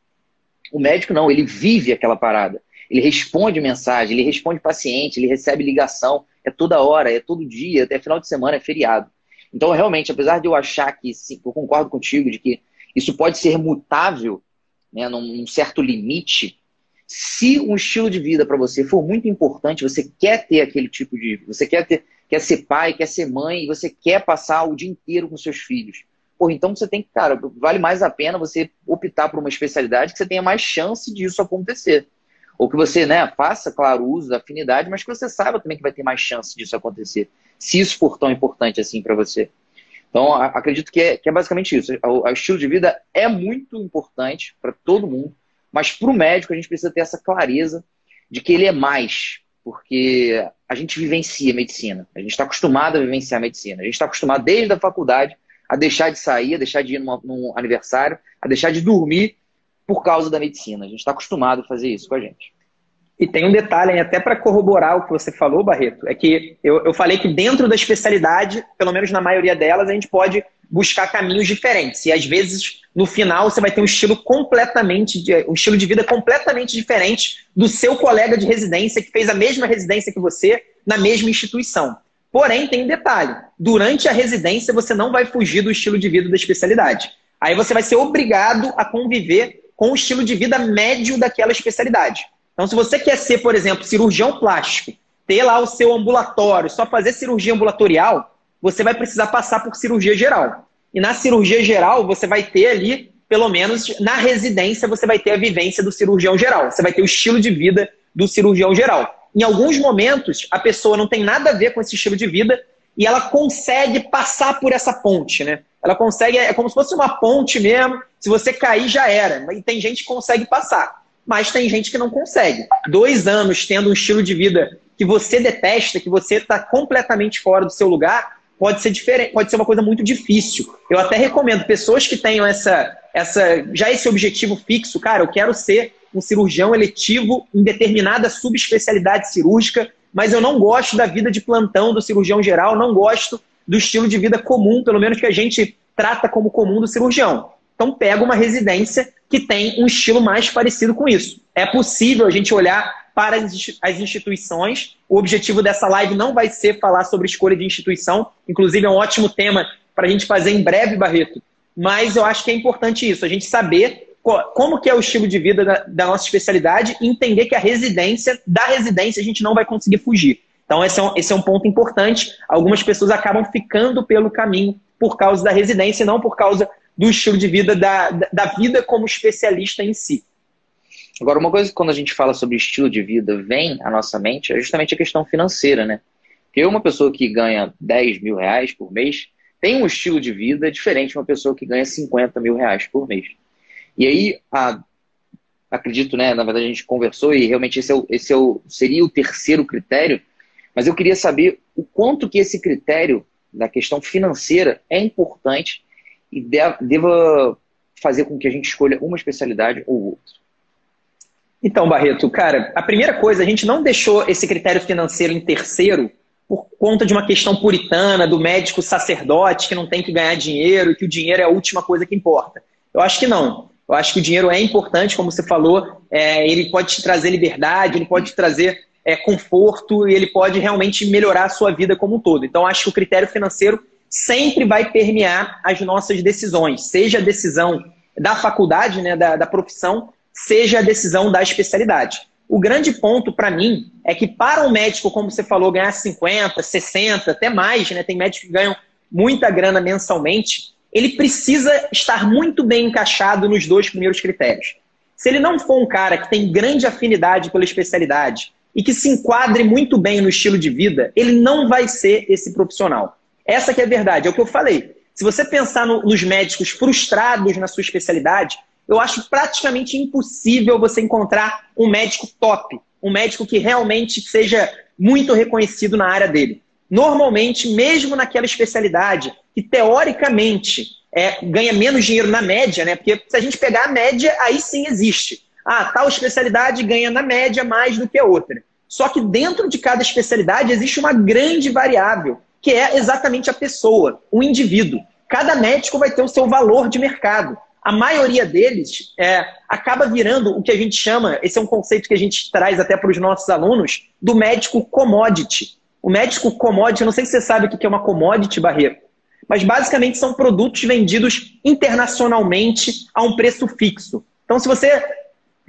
O médico não, ele vive aquela parada. Ele responde mensagem, ele responde paciente, ele recebe ligação, é toda hora, é todo dia, até final de semana é feriado. Então, realmente, apesar de eu achar que, sim, eu concordo contigo, de que isso pode ser mutável, né, num certo limite, se um estilo de vida para você for muito importante, você quer ter aquele tipo de. Você quer ter, quer ser pai, quer ser mãe, você quer passar o dia inteiro com seus filhos. Pô, então você tem que, cara, vale mais a pena você optar por uma especialidade que você tenha mais chance disso acontecer. Ou que você né, faça, claro, uso da afinidade, mas que você saiba também que vai ter mais chance disso acontecer, se isso for tão importante assim para você. Então, acredito que é, que é basicamente isso. O, o estilo de vida é muito importante para todo mundo, mas para o médico a gente precisa ter essa clareza de que ele é mais, porque a gente vivencia a medicina. A gente está acostumado a vivenciar a medicina. A gente está acostumado desde a faculdade a deixar de sair, a deixar de ir numa, num aniversário, a deixar de dormir por causa da medicina. A gente está acostumado a fazer isso com a gente. E tem um detalhe, até para corroborar o que você falou, Barreto, é que eu, eu falei que dentro da especialidade, pelo menos na maioria delas, a gente pode buscar caminhos diferentes. E às vezes, no final, você vai ter um estilo completamente, um estilo de vida completamente diferente do seu colega de residência, que fez a mesma residência que você, na mesma instituição. Porém, tem um detalhe: durante a residência, você não vai fugir do estilo de vida da especialidade. Aí você vai ser obrigado a conviver com o estilo de vida médio daquela especialidade. Então, se você quer ser, por exemplo, cirurgião plástico, ter lá o seu ambulatório, só fazer cirurgia ambulatorial, você vai precisar passar por cirurgia geral. E na cirurgia geral, você vai ter ali, pelo menos na residência, você vai ter a vivência do cirurgião geral. Você vai ter o estilo de vida do cirurgião geral. Em alguns momentos, a pessoa não tem nada a ver com esse estilo de vida e ela consegue passar por essa ponte, né? Ela consegue, é como se fosse uma ponte mesmo. Se você cair, já era. E tem gente que consegue passar, mas tem gente que não consegue. Dois anos tendo um estilo de vida que você detesta, que você está completamente fora do seu lugar, pode ser diferente, pode ser uma coisa muito difícil. Eu até recomendo pessoas que tenham essa, essa, já esse objetivo fixo, cara, eu quero ser um cirurgião eletivo em determinada subespecialidade cirúrgica, mas eu não gosto da vida de plantão do cirurgião geral, não gosto do estilo de vida comum, pelo menos que a gente trata como comum do cirurgião. Então pega uma residência que tem um estilo mais parecido com isso. É possível a gente olhar para as instituições. O objetivo dessa live não vai ser falar sobre escolha de instituição, inclusive é um ótimo tema para a gente fazer em breve, Barreto. Mas eu acho que é importante isso, a gente saber como que é o estilo de vida da, da nossa especialidade e entender que a residência, da residência, a gente não vai conseguir fugir. Então, esse é, um, esse é um ponto importante. Algumas pessoas acabam ficando pelo caminho por causa da residência e não por causa do estilo de vida, da, da vida como especialista em si. Agora, uma coisa que quando a gente fala sobre estilo de vida vem à nossa mente é justamente a questão financeira, né? Porque uma pessoa que ganha 10 mil reais por mês tem um estilo de vida diferente de uma pessoa que ganha 50 mil reais por mês. E aí, a, acredito, né? Na verdade, a gente conversou e realmente esse, é o, esse é o, seria o terceiro critério, mas eu queria saber o quanto que esse critério da questão financeira é importante e deva fazer com que a gente escolha uma especialidade ou outra. Então, Barreto, cara, a primeira coisa, a gente não deixou esse critério financeiro em terceiro por conta de uma questão puritana do médico sacerdote que não tem que ganhar dinheiro e que o dinheiro é a última coisa que importa. Eu acho que não. Eu acho que o dinheiro é importante, como você falou, é, ele pode te trazer liberdade, ele pode te trazer é, conforto e ele pode realmente melhorar a sua vida como um todo. Então, acho que o critério financeiro sempre vai permear as nossas decisões, seja a decisão da faculdade, né, da, da profissão, seja a decisão da especialidade. O grande ponto para mim é que para um médico, como você falou, ganhar 50, 60, até mais, né? Tem médicos que ganham muita grana mensalmente, ele precisa estar muito bem encaixado nos dois primeiros critérios. Se ele não for um cara que tem grande afinidade pela especialidade e que se enquadre muito bem no estilo de vida, ele não vai ser esse profissional. Essa que é a verdade, é o que eu falei. Se você pensar no, nos médicos frustrados na sua especialidade, eu acho praticamente impossível você encontrar um médico top, um médico que realmente seja muito reconhecido na área dele. Normalmente, mesmo naquela especialidade que teoricamente é, ganha menos dinheiro na média, né? Porque se a gente pegar a média, aí sim existe. Ah, tal especialidade ganha na média mais do que a outra. Só que dentro de cada especialidade existe uma grande variável, que é exatamente a pessoa, o indivíduo. Cada médico vai ter o seu valor de mercado a maioria deles é, acaba virando o que a gente chama, esse é um conceito que a gente traz até para os nossos alunos, do médico commodity. O médico commodity, eu não sei se você sabe o que é uma commodity, Barreto, mas basicamente são produtos vendidos internacionalmente a um preço fixo. Então, se você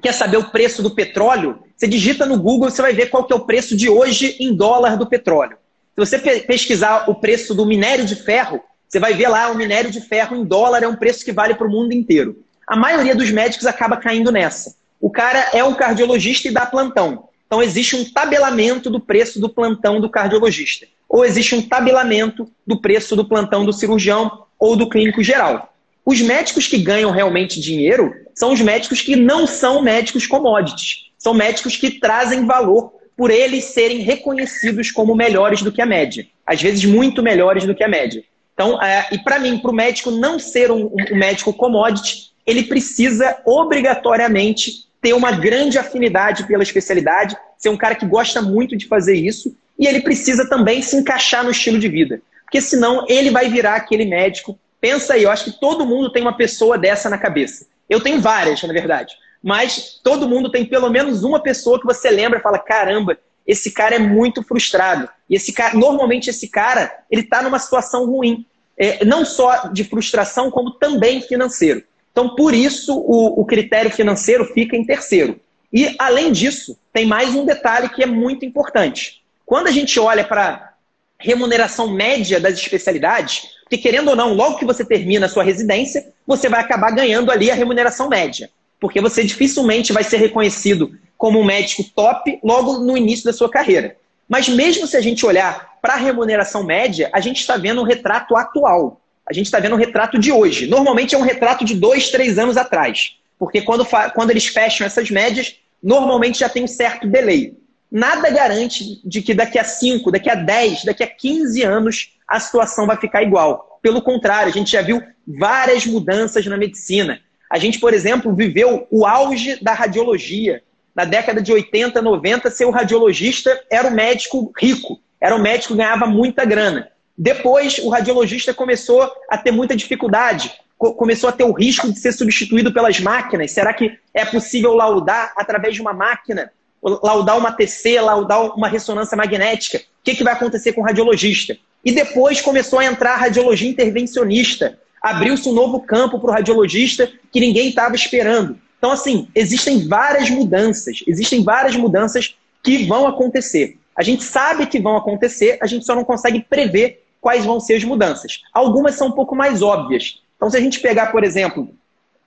quer saber o preço do petróleo, você digita no Google você vai ver qual que é o preço de hoje em dólar do petróleo. Se você pesquisar o preço do minério de ferro, você vai ver lá o minério de ferro em dólar é um preço que vale para o mundo inteiro. A maioria dos médicos acaba caindo nessa. O cara é um cardiologista e dá plantão. Então existe um tabelamento do preço do plantão do cardiologista. Ou existe um tabelamento do preço do plantão do cirurgião ou do clínico geral. Os médicos que ganham realmente dinheiro são os médicos que não são médicos commodities. São médicos que trazem valor por eles serem reconhecidos como melhores do que a média. Às vezes, muito melhores do que a média. Então, é, e para mim, para o médico não ser um, um médico commodity, ele precisa obrigatoriamente ter uma grande afinidade pela especialidade, ser um cara que gosta muito de fazer isso, e ele precisa também se encaixar no estilo de vida. Porque senão ele vai virar aquele médico. Pensa aí, eu acho que todo mundo tem uma pessoa dessa na cabeça. Eu tenho várias, na verdade. Mas todo mundo tem pelo menos uma pessoa que você lembra e fala: caramba, esse cara é muito frustrado. E esse cara, normalmente esse cara, ele está numa situação ruim. É, não só de frustração, como também financeiro. Então, por isso, o, o critério financeiro fica em terceiro. E, além disso, tem mais um detalhe que é muito importante. Quando a gente olha para remuneração média das especialidades, porque querendo ou não, logo que você termina a sua residência, você vai acabar ganhando ali a remuneração média. Porque você dificilmente vai ser reconhecido como um médico top logo no início da sua carreira. Mas mesmo se a gente olhar para a remuneração média, a gente está vendo um retrato atual. A gente está vendo um retrato de hoje. Normalmente é um retrato de dois, três anos atrás. Porque quando, quando eles fecham essas médias, normalmente já tem um certo delay. Nada garante de que daqui a 5, daqui a 10, daqui a 15 anos a situação vai ficar igual. Pelo contrário, a gente já viu várias mudanças na medicina. A gente, por exemplo, viveu o auge da radiologia. Na década de 80, 90, ser o radiologista era o médico rico, era o médico que ganhava muita grana. Depois, o radiologista começou a ter muita dificuldade, começou a ter o risco de ser substituído pelas máquinas. Será que é possível laudar através de uma máquina? Laudar uma TC, laudar uma ressonância magnética? O que, que vai acontecer com o radiologista? E depois começou a entrar a radiologia intervencionista, abriu-se um novo campo para o radiologista que ninguém estava esperando. Então, assim, existem várias mudanças, existem várias mudanças que vão acontecer. A gente sabe que vão acontecer, a gente só não consegue prever quais vão ser as mudanças. Algumas são um pouco mais óbvias. Então, se a gente pegar, por exemplo,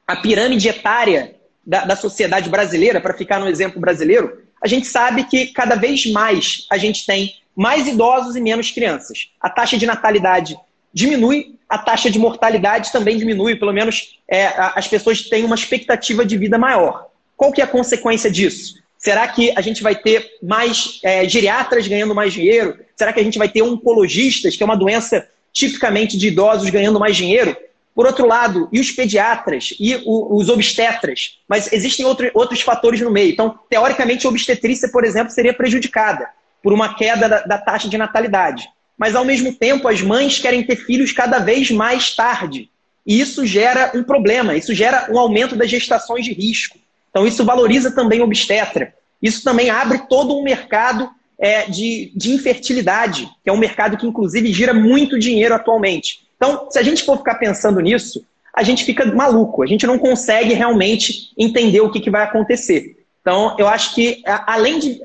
a pirâmide etária da, da sociedade brasileira, para ficar no exemplo brasileiro, a gente sabe que cada vez mais a gente tem mais idosos e menos crianças. A taxa de natalidade diminui, a taxa de mortalidade também diminui, pelo menos é, as pessoas têm uma expectativa de vida maior. Qual que é a consequência disso? Será que a gente vai ter mais é, geriatras ganhando mais dinheiro? Será que a gente vai ter oncologistas, que é uma doença tipicamente de idosos, ganhando mais dinheiro? Por outro lado, e os pediatras e o, os obstetras? Mas existem outro, outros fatores no meio. Então, teoricamente, a obstetrícia, por exemplo, seria prejudicada por uma queda da, da taxa de natalidade mas ao mesmo tempo as mães querem ter filhos cada vez mais tarde. E isso gera um problema, isso gera um aumento das gestações de risco. Então, isso valoriza também obstetra. Isso também abre todo um mercado é, de, de infertilidade, que é um mercado que, inclusive, gira muito dinheiro atualmente. Então, se a gente for ficar pensando nisso, a gente fica maluco, a gente não consegue realmente entender o que, que vai acontecer. Então, eu acho que, além de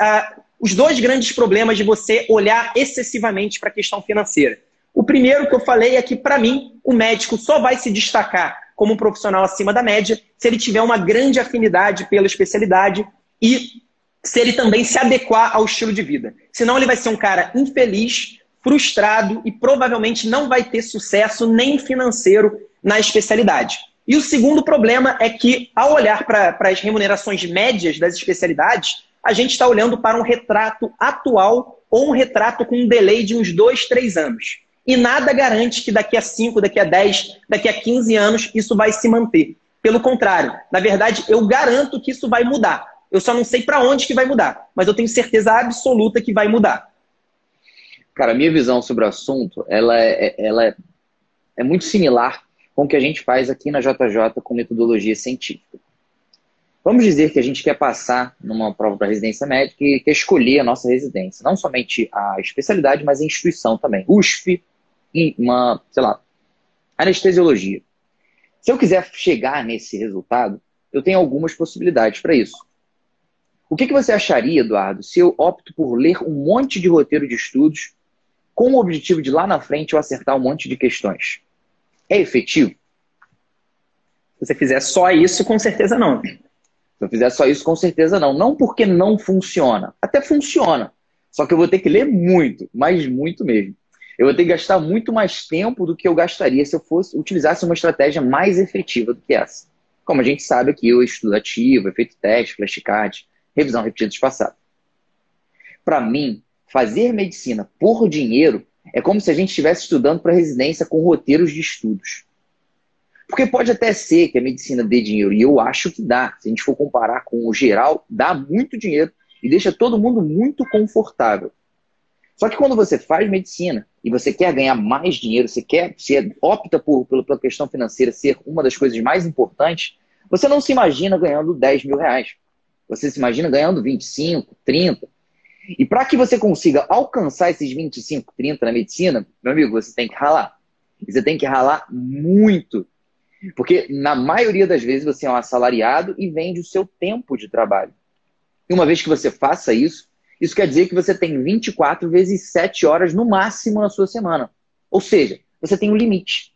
os dois grandes problemas de você olhar excessivamente para a questão financeira. O primeiro que eu falei é que, para mim, o médico só vai se destacar como um profissional acima da média se ele tiver uma grande afinidade pela especialidade e se ele também se adequar ao estilo de vida. Senão ele vai ser um cara infeliz, frustrado e provavelmente não vai ter sucesso nem financeiro na especialidade. E o segundo problema é que, ao olhar para as remunerações médias das especialidades, a gente está olhando para um retrato atual ou um retrato com um delay de uns dois, três anos. E nada garante que daqui a 5, daqui a 10, daqui a 15 anos isso vai se manter. Pelo contrário, na verdade, eu garanto que isso vai mudar. Eu só não sei para onde que vai mudar, mas eu tenho certeza absoluta que vai mudar. Cara, a minha visão sobre o assunto, ela é, ela é, é muito similar com o que a gente faz aqui na JJ com metodologia científica. Vamos dizer que a gente quer passar numa prova para residência médica e quer escolher a nossa residência. Não somente a especialidade, mas a instituição também. USP e uma, sei lá, anestesiologia. Se eu quiser chegar nesse resultado, eu tenho algumas possibilidades para isso. O que, que você acharia, Eduardo, se eu opto por ler um monte de roteiro de estudos com o objetivo de lá na frente eu acertar um monte de questões? É efetivo? Se você fizer só isso, com certeza não. Se eu fizer só isso, com certeza não. Não porque não funciona. Até funciona. Só que eu vou ter que ler muito, mas muito mesmo. Eu vou ter que gastar muito mais tempo do que eu gastaria se eu fosse utilizasse uma estratégia mais efetiva do que essa. Como a gente sabe aqui, o estudo ativo, efeito teste, flashcard, revisão repetida espaçada. Para mim, fazer medicina por dinheiro é como se a gente estivesse estudando para residência com roteiros de estudos. Porque pode até ser que a medicina dê dinheiro, e eu acho que dá. Se a gente for comparar com o geral, dá muito dinheiro e deixa todo mundo muito confortável. Só que quando você faz medicina e você quer ganhar mais dinheiro, você quer, você opta por, pela questão financeira ser uma das coisas mais importantes, você não se imagina ganhando 10 mil reais. Você se imagina ganhando 25, 30. E para que você consiga alcançar esses 25, 30 na medicina, meu amigo, você tem que ralar. Você tem que ralar muito. Porque na maioria das vezes você é um assalariado e vende o seu tempo de trabalho. E uma vez que você faça isso, isso quer dizer que você tem 24 vezes 7 horas no máximo na sua semana. Ou seja, você tem um limite.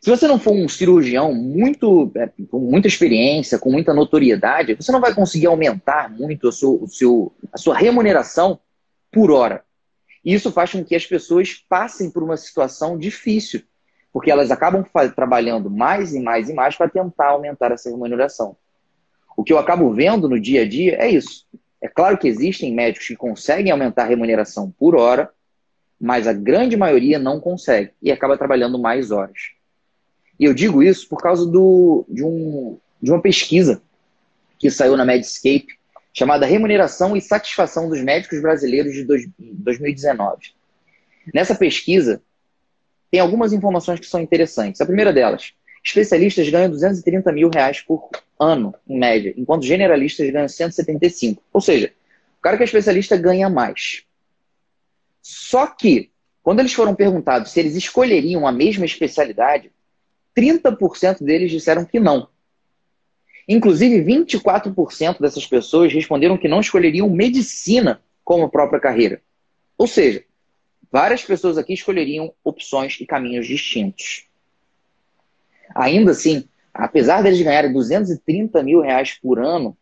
Se você não for um cirurgião muito, é, com muita experiência, com muita notoriedade, você não vai conseguir aumentar muito a, seu, o seu, a sua remuneração por hora. E isso faz com que as pessoas passem por uma situação difícil, porque elas acabam trabalhando mais e mais e mais para tentar aumentar essa remuneração. O que eu acabo vendo no dia a dia é isso. É claro que existem médicos que conseguem aumentar a remuneração por hora, mas a grande maioria não consegue e acaba trabalhando mais horas. E eu digo isso por causa do, de, um, de uma pesquisa que saiu na Medscape, chamada Remuneração e Satisfação dos Médicos Brasileiros de dois, 2019. Nessa pesquisa, tem algumas informações que são interessantes. A primeira delas, especialistas ganham 230 mil reais por ano, em média, enquanto generalistas ganham 175. Ou seja, o cara que é especialista ganha mais. Só que, quando eles foram perguntados se eles escolheriam a mesma especialidade, 30% deles disseram que não. Inclusive, 24% dessas pessoas responderam que não escolheriam medicina como própria carreira. Ou seja, várias pessoas aqui escolheriam opções e caminhos distintos. Ainda assim, apesar deles ganharem 230 mil reais por ano,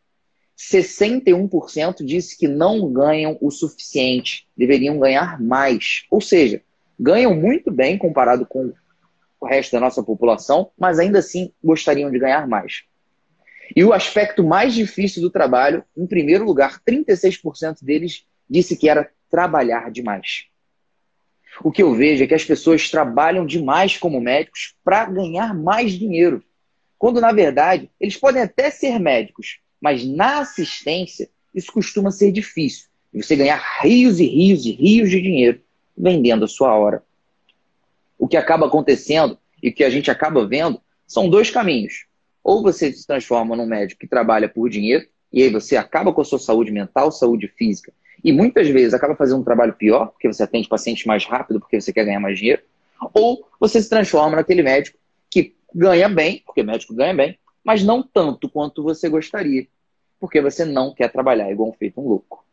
61% disse que não ganham o suficiente, deveriam ganhar mais. Ou seja, ganham muito bem comparado com o resto da nossa população, mas ainda assim gostariam de ganhar mais. E o aspecto mais difícil do trabalho, em primeiro lugar, 36% deles disse que era trabalhar demais. O que eu vejo é que as pessoas trabalham demais como médicos para ganhar mais dinheiro. Quando, na verdade, eles podem até ser médicos, mas na assistência isso costuma ser difícil. Você ganhar rios e rios e rios de dinheiro vendendo a sua hora. O que acaba acontecendo e que a gente acaba vendo são dois caminhos. Ou você se transforma num médico que trabalha por dinheiro, e aí você acaba com a sua saúde mental, saúde física, e muitas vezes acaba fazendo um trabalho pior, porque você atende pacientes mais rápido, porque você quer ganhar mais dinheiro, ou você se transforma naquele médico que ganha bem, porque médico ganha bem, mas não tanto quanto você gostaria, porque você não quer trabalhar igual feito um louco.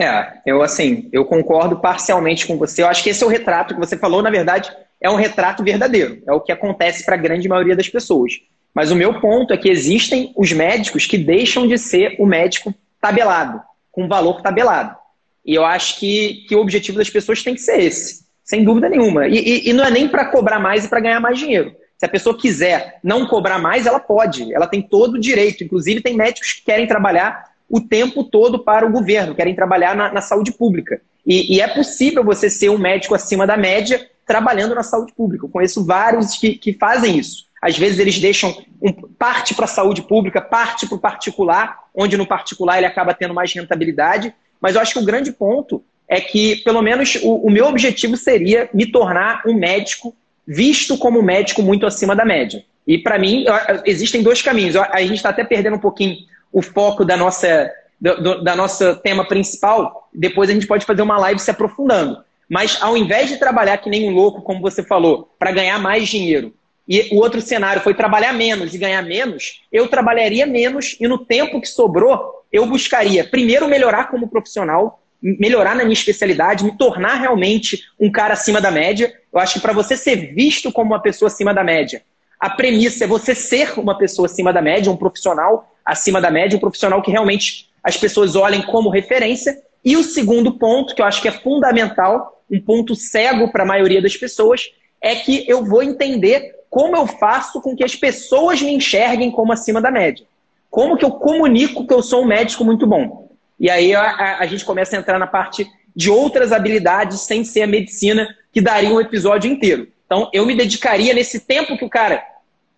É, eu assim, eu concordo parcialmente com você. Eu acho que esse é o retrato que você falou, na verdade, é um retrato verdadeiro. É o que acontece para a grande maioria das pessoas. Mas o meu ponto é que existem os médicos que deixam de ser o médico tabelado, com valor tabelado. E eu acho que, que o objetivo das pessoas tem que ser esse, sem dúvida nenhuma. E, e, e não é nem para cobrar mais e para ganhar mais dinheiro. Se a pessoa quiser não cobrar mais, ela pode. Ela tem todo o direito. Inclusive, tem médicos que querem trabalhar o tempo todo para o governo, querem trabalhar na, na saúde pública. E, e, é possível você ser um médico acima da média trabalhando na saúde pública. Eu conheço vários que, que fazem isso. Às vezes eles deixam um, parte para a saúde pública, parte para o particular, onde no particular ele acaba tendo mais rentabilidade. Mas eu acho que o grande ponto é que, pelo menos, o, o meu objetivo seria me tornar um médico visto como um médico muito acima da média. E para mim, existem dois caminhos. A gente está até perdendo um pouquinho o foco da nossa, do, da nossa tema principal, depois a gente pode fazer uma live se aprofundando. Mas ao invés de trabalhar que nem um louco, como você falou, para ganhar mais dinheiro, e o outro cenário foi trabalhar menos e ganhar menos, eu trabalharia menos e no tempo que sobrou, eu buscaria primeiro melhorar como profissional, melhorar na minha especialidade, me tornar realmente um cara acima da média. Eu acho que para você ser visto como uma pessoa acima da média, a premissa é você ser uma pessoa acima da média, um profissional acima da média, um profissional que realmente as pessoas olhem como referência. E o segundo ponto, que eu acho que é fundamental, um ponto cego para a maioria das pessoas, é que eu vou entender como eu faço com que as pessoas me enxerguem como acima da média. Como que eu comunico que eu sou um médico muito bom. E aí a, a, a gente começa a entrar na parte de outras habilidades sem ser a medicina, que daria um episódio inteiro. Então, eu me dedicaria nesse tempo que o cara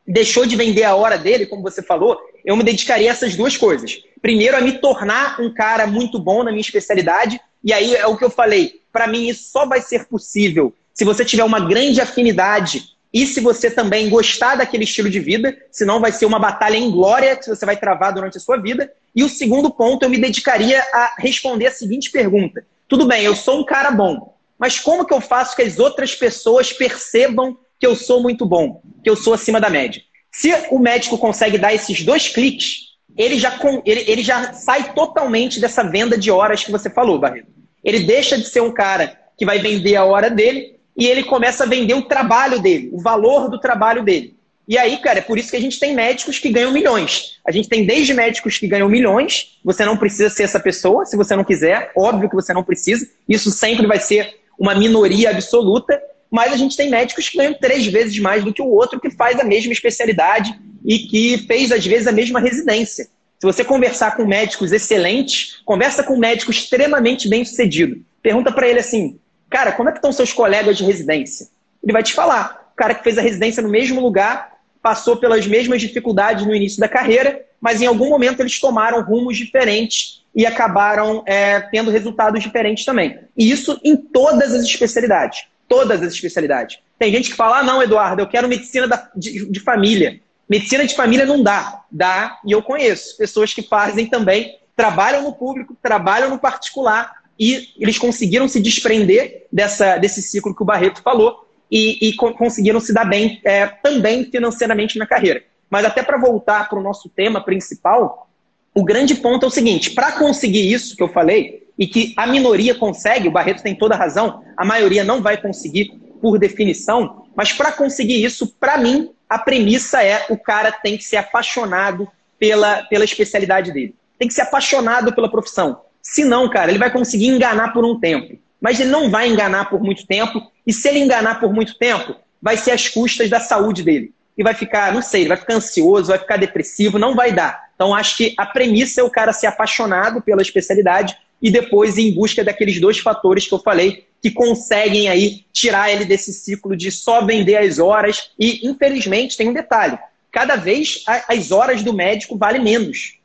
deixou de vender a hora dele, como você falou, eu me dedicaria a essas duas coisas. Primeiro, a me tornar um cara muito bom na minha especialidade, e aí é o que eu falei. Para mim, isso só vai ser possível se você tiver uma grande afinidade e se você também gostar daquele estilo de vida, senão vai ser uma batalha em glória que você vai travar durante a sua vida. E o segundo ponto, eu me dedicaria a responder a seguinte pergunta: tudo bem, eu sou um cara bom, mas como que eu faço que as outras pessoas percebam que eu sou muito bom, que eu sou acima da média? Se o médico consegue dar esses dois cliques, ele já, ele, ele já sai totalmente dessa venda de horas que você falou, Barreto. Ele deixa de ser um cara que vai vender a hora dele e ele começa a vender o trabalho dele, o valor do trabalho dele. E aí, cara, é por isso que a gente tem médicos que ganham milhões. A gente tem desde médicos que ganham milhões, você não precisa ser essa pessoa, se você não quiser, óbvio que você não precisa, isso sempre vai ser uma minoria absoluta, mas a gente tem médicos que ganham três vezes mais do que o outro que faz a mesma especialidade e que fez, às vezes, a mesma residência. Se você conversar com médicos excelentes, conversa com um médico extremamente bem sucedido. Pergunta para ele assim, cara, como é que estão seus colegas de residência? Ele vai te falar. O cara que fez a residência no mesmo lugar, passou pelas mesmas dificuldades no início da carreira, mas em algum momento eles tomaram rumos diferentes e acabaram é, tendo resultados diferentes também. E isso em todas as especialidades. Todas as especialidades. Tem gente que fala, ah, não, Eduardo, eu quero medicina da, de, de família. Medicina de família não dá. Dá, e eu conheço pessoas que fazem também, trabalham no público, trabalham no particular, e eles conseguiram se desprender dessa, desse ciclo que o Barreto falou e, e conseguiram se dar bem é, também financeiramente na carreira. Mas até para voltar para o nosso tema principal, o grande ponto é o seguinte: para conseguir isso que eu falei, e que a minoria consegue, o Barreto tem toda a razão, a maioria não vai conseguir por definição, mas para conseguir isso, para mim, a premissa é o cara tem que ser apaixonado pela, pela especialidade dele. Tem que ser apaixonado pela profissão. Se não, cara, ele vai conseguir enganar por um tempo. Mas ele não vai enganar por muito tempo. E se ele enganar por muito tempo, vai ser às custas da saúde dele. E vai ficar, não sei, ele vai ficar ansioso, vai ficar depressivo, não vai dar. Então, acho que a premissa é o cara ser apaixonado pela especialidade e depois ir em busca daqueles dois fatores que eu falei, que conseguem aí tirar ele desse ciclo de só vender as horas. E, infelizmente, tem um detalhe: cada vez as horas do médico valem menos.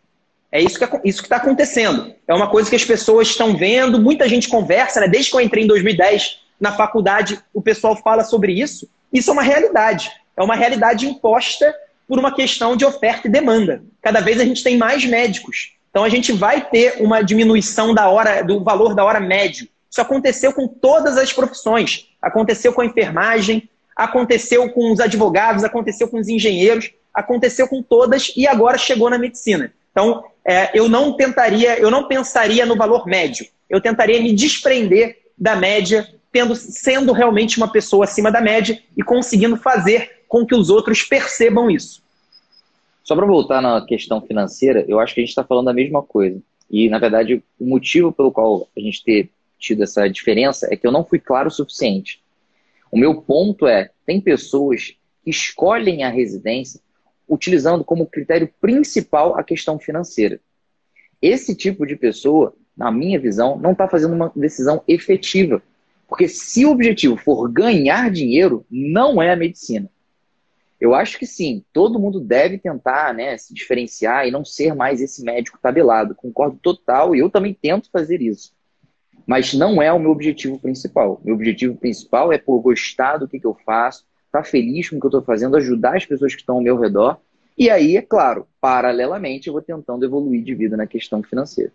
É isso que é isso está acontecendo. É uma coisa que as pessoas estão vendo, muita gente conversa, né? Desde que eu entrei em 2010 na faculdade, o pessoal fala sobre isso. Isso é uma realidade. É uma realidade imposta por uma questão de oferta e demanda. Cada vez a gente tem mais médicos. Então a gente vai ter uma diminuição da hora, do valor da hora médio. Isso aconteceu com todas as profissões. Aconteceu com a enfermagem, aconteceu com os advogados, aconteceu com os engenheiros, aconteceu com todas e agora chegou na medicina. Então, é, eu não tentaria, eu não pensaria no valor médio. Eu tentaria me desprender da média, tendo, sendo realmente uma pessoa acima da média e conseguindo fazer com que os outros percebam isso. Só para voltar na questão financeira, eu acho que a gente está falando a mesma coisa. E, na verdade, o motivo pelo qual a gente ter tido essa diferença é que eu não fui claro o suficiente. O meu ponto é: tem pessoas que escolhem a residência utilizando como critério principal a questão financeira. Esse tipo de pessoa, na minha visão, não está fazendo uma decisão efetiva. Porque se o objetivo for ganhar dinheiro, não é a medicina. Eu acho que sim, todo mundo deve tentar né, se diferenciar e não ser mais esse médico tabelado. Concordo total e eu também tento fazer isso. Mas não é o meu objetivo principal. Meu objetivo principal é por gostar do que, que eu faço, estar tá feliz com o que eu estou fazendo, ajudar as pessoas que estão ao meu redor. E aí, é claro, paralelamente, eu vou tentando evoluir de vida na questão financeira.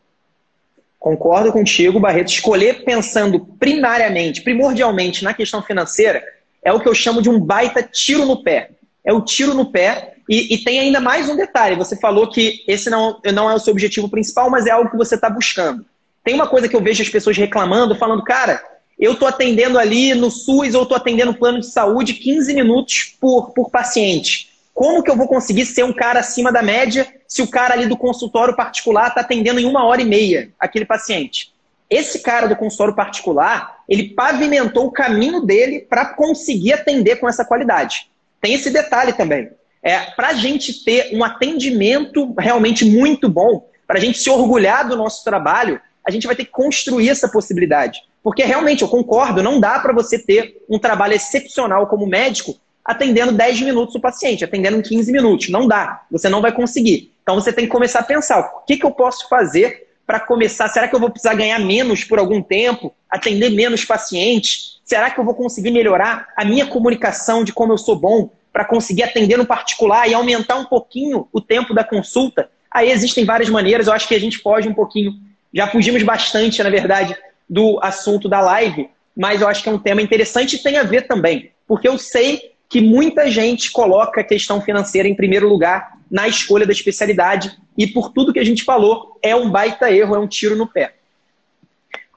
Concordo contigo, Barreto. Escolher pensando primariamente, primordialmente na questão financeira é o que eu chamo de um baita tiro no pé. É o tiro no pé. E, e tem ainda mais um detalhe. Você falou que esse não, não é o seu objetivo principal, mas é algo que você está buscando. Tem uma coisa que eu vejo as pessoas reclamando, falando, cara, eu estou atendendo ali no SUS ou estou atendendo plano de saúde 15 minutos por, por paciente. Como que eu vou conseguir ser um cara acima da média se o cara ali do consultório particular está atendendo em uma hora e meia aquele paciente? Esse cara do consultório particular, ele pavimentou o caminho dele para conseguir atender com essa qualidade. Tem esse detalhe também. É, para a gente ter um atendimento realmente muito bom, para a gente se orgulhar do nosso trabalho, a gente vai ter que construir essa possibilidade. Porque realmente, eu concordo, não dá para você ter um trabalho excepcional como médico atendendo 10 minutos o paciente, atendendo em 15 minutos. Não dá, você não vai conseguir. Então você tem que começar a pensar: o que, que eu posso fazer para começar? Será que eu vou precisar ganhar menos por algum tempo? Atender menos pacientes? Será que eu vou conseguir melhorar a minha comunicação de como eu sou bom para conseguir atender no particular e aumentar um pouquinho o tempo da consulta? Aí existem várias maneiras, eu acho que a gente foge um pouquinho, já fugimos bastante, na verdade, do assunto da live, mas eu acho que é um tema interessante e tem a ver também, porque eu sei que muita gente coloca a questão financeira em primeiro lugar na escolha da especialidade e por tudo que a gente falou, é um baita erro, é um tiro no pé.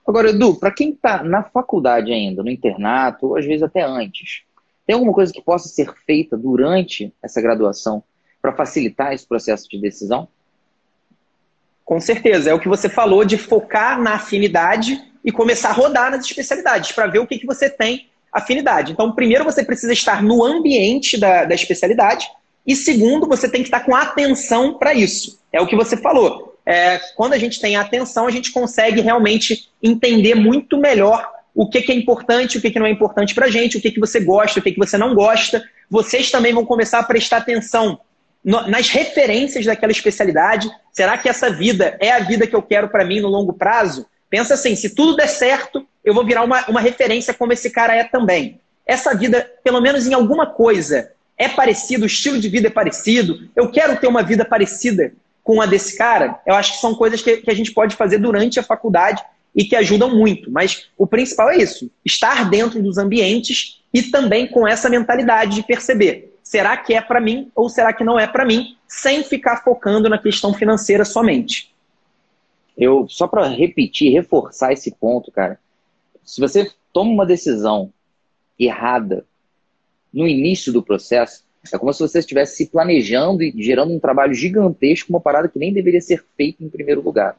Agora, Edu, para quem está na faculdade ainda, no internato, ou às vezes até antes, tem alguma coisa que possa ser feita durante essa graduação para facilitar esse processo de decisão? Com certeza, é o que você falou de focar na afinidade e começar a rodar nas especialidades para ver o que, que você tem afinidade. Então, primeiro você precisa estar no ambiente da, da especialidade e segundo, você tem que estar com atenção para isso. É o que você falou é, quando a gente tem atenção, a gente consegue realmente entender muito melhor o que, que é importante, o que, que não é importante para a gente, o que, que você gosta, o que, que você não gosta. Vocês também vão começar a prestar atenção nas referências daquela especialidade. Será que essa vida é a vida que eu quero para mim no longo prazo? Pensa assim, se tudo der certo, eu vou virar uma, uma referência como esse cara é também. Essa vida, pelo menos em alguma coisa, é parecido, o estilo de vida é parecido, eu quero ter uma vida parecida com a desse cara, eu acho que são coisas que, que a gente pode fazer durante a faculdade e que ajudam muito. Mas o principal é isso: estar dentro dos ambientes e também com essa mentalidade de perceber. Será que é para mim ou será que não é para mim, sem ficar focando na questão financeira somente. Eu, só para repetir, reforçar esse ponto, cara. Se você toma uma decisão errada no início do processo, é como se você estivesse se planejando e gerando um trabalho gigantesco, uma parada que nem deveria ser feita em primeiro lugar.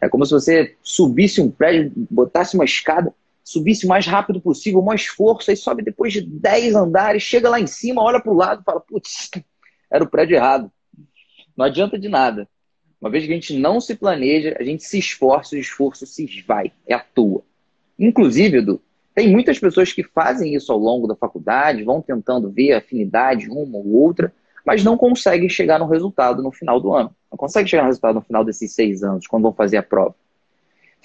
É como se você subisse um prédio, botasse uma escada, subisse o mais rápido possível, o mais esforço, aí sobe depois de 10 andares, chega lá em cima, olha para o lado e fala, putz, era o prédio errado. Não adianta de nada. Uma vez que a gente não se planeja, a gente se esforça, o esforço se esvai, é à toa. Inclusive, Edu, tem muitas pessoas que fazem isso ao longo da faculdade, vão tentando ver afinidade uma ou outra, mas não conseguem chegar no resultado no final do ano. Não conseguem chegar no resultado no final desses seis anos, quando vão fazer a prova.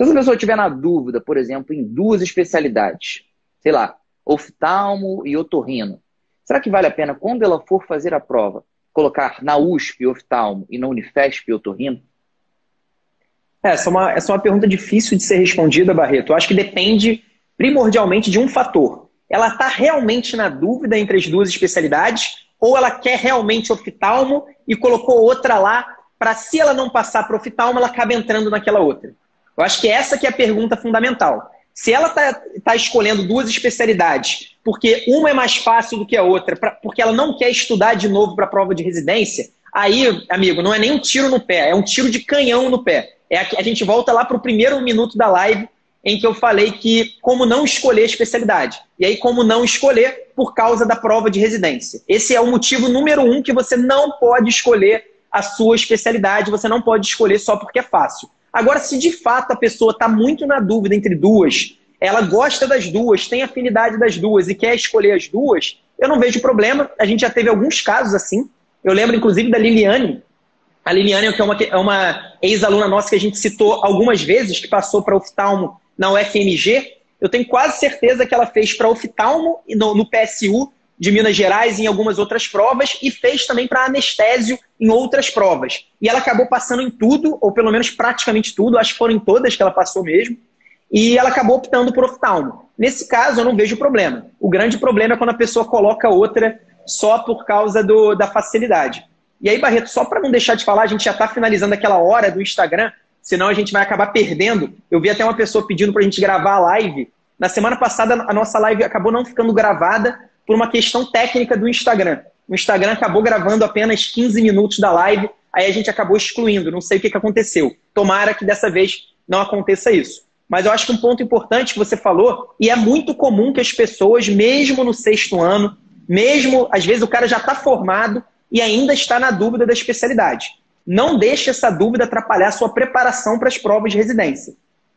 Se essa pessoa tiver na dúvida, por exemplo, em duas especialidades, sei lá, oftalmo e otorrino, será que vale a pena, quando ela for fazer a prova, colocar na USP oftalmo e na Unifesp otorrino? Essa é uma, essa é uma pergunta difícil de ser respondida, Barreto. Eu acho que depende primordialmente de um fator. Ela está realmente na dúvida entre as duas especialidades ou ela quer realmente oftalmo e colocou outra lá para se ela não passar para oftalmo, ela acaba entrando naquela outra. Eu acho que essa que é a pergunta fundamental. Se ela está tá escolhendo duas especialidades porque uma é mais fácil do que a outra, pra, porque ela não quer estudar de novo para a prova de residência, aí, amigo, não é nem um tiro no pé, é um tiro de canhão no pé. É a, a gente volta lá para o primeiro minuto da live em que eu falei que como não escolher a especialidade. E aí, como não escolher por causa da prova de residência. Esse é o motivo número um que você não pode escolher a sua especialidade, você não pode escolher só porque é fácil. Agora, se de fato a pessoa está muito na dúvida entre duas, ela gosta das duas, tem afinidade das duas e quer escolher as duas, eu não vejo problema. A gente já teve alguns casos assim. Eu lembro, inclusive, da Liliane. A Liliane, que é uma, é uma ex-aluna nossa que a gente citou algumas vezes, que passou para oftalmo na UFMG, eu tenho quase certeza que ela fez para oftalmo no, no PSU de Minas Gerais em algumas outras provas e fez também para anestésio em outras provas. E ela acabou passando em tudo, ou pelo menos praticamente tudo, acho que foram em todas que ela passou mesmo, e ela acabou optando por oftalmo. Nesse caso, eu não vejo problema. O grande problema é quando a pessoa coloca outra só por causa do, da facilidade. E aí, Barreto, só para não deixar de falar, a gente já está finalizando aquela hora do Instagram senão a gente vai acabar perdendo. Eu vi até uma pessoa pedindo para a gente gravar a live. Na semana passada, a nossa live acabou não ficando gravada por uma questão técnica do Instagram. O Instagram acabou gravando apenas 15 minutos da live, aí a gente acabou excluindo. Não sei o que, que aconteceu. Tomara que dessa vez não aconteça isso. Mas eu acho que um ponto importante que você falou, e é muito comum que as pessoas, mesmo no sexto ano, mesmo, às vezes o cara já está formado e ainda está na dúvida da especialidade não deixe essa dúvida atrapalhar sua preparação para as provas de residência.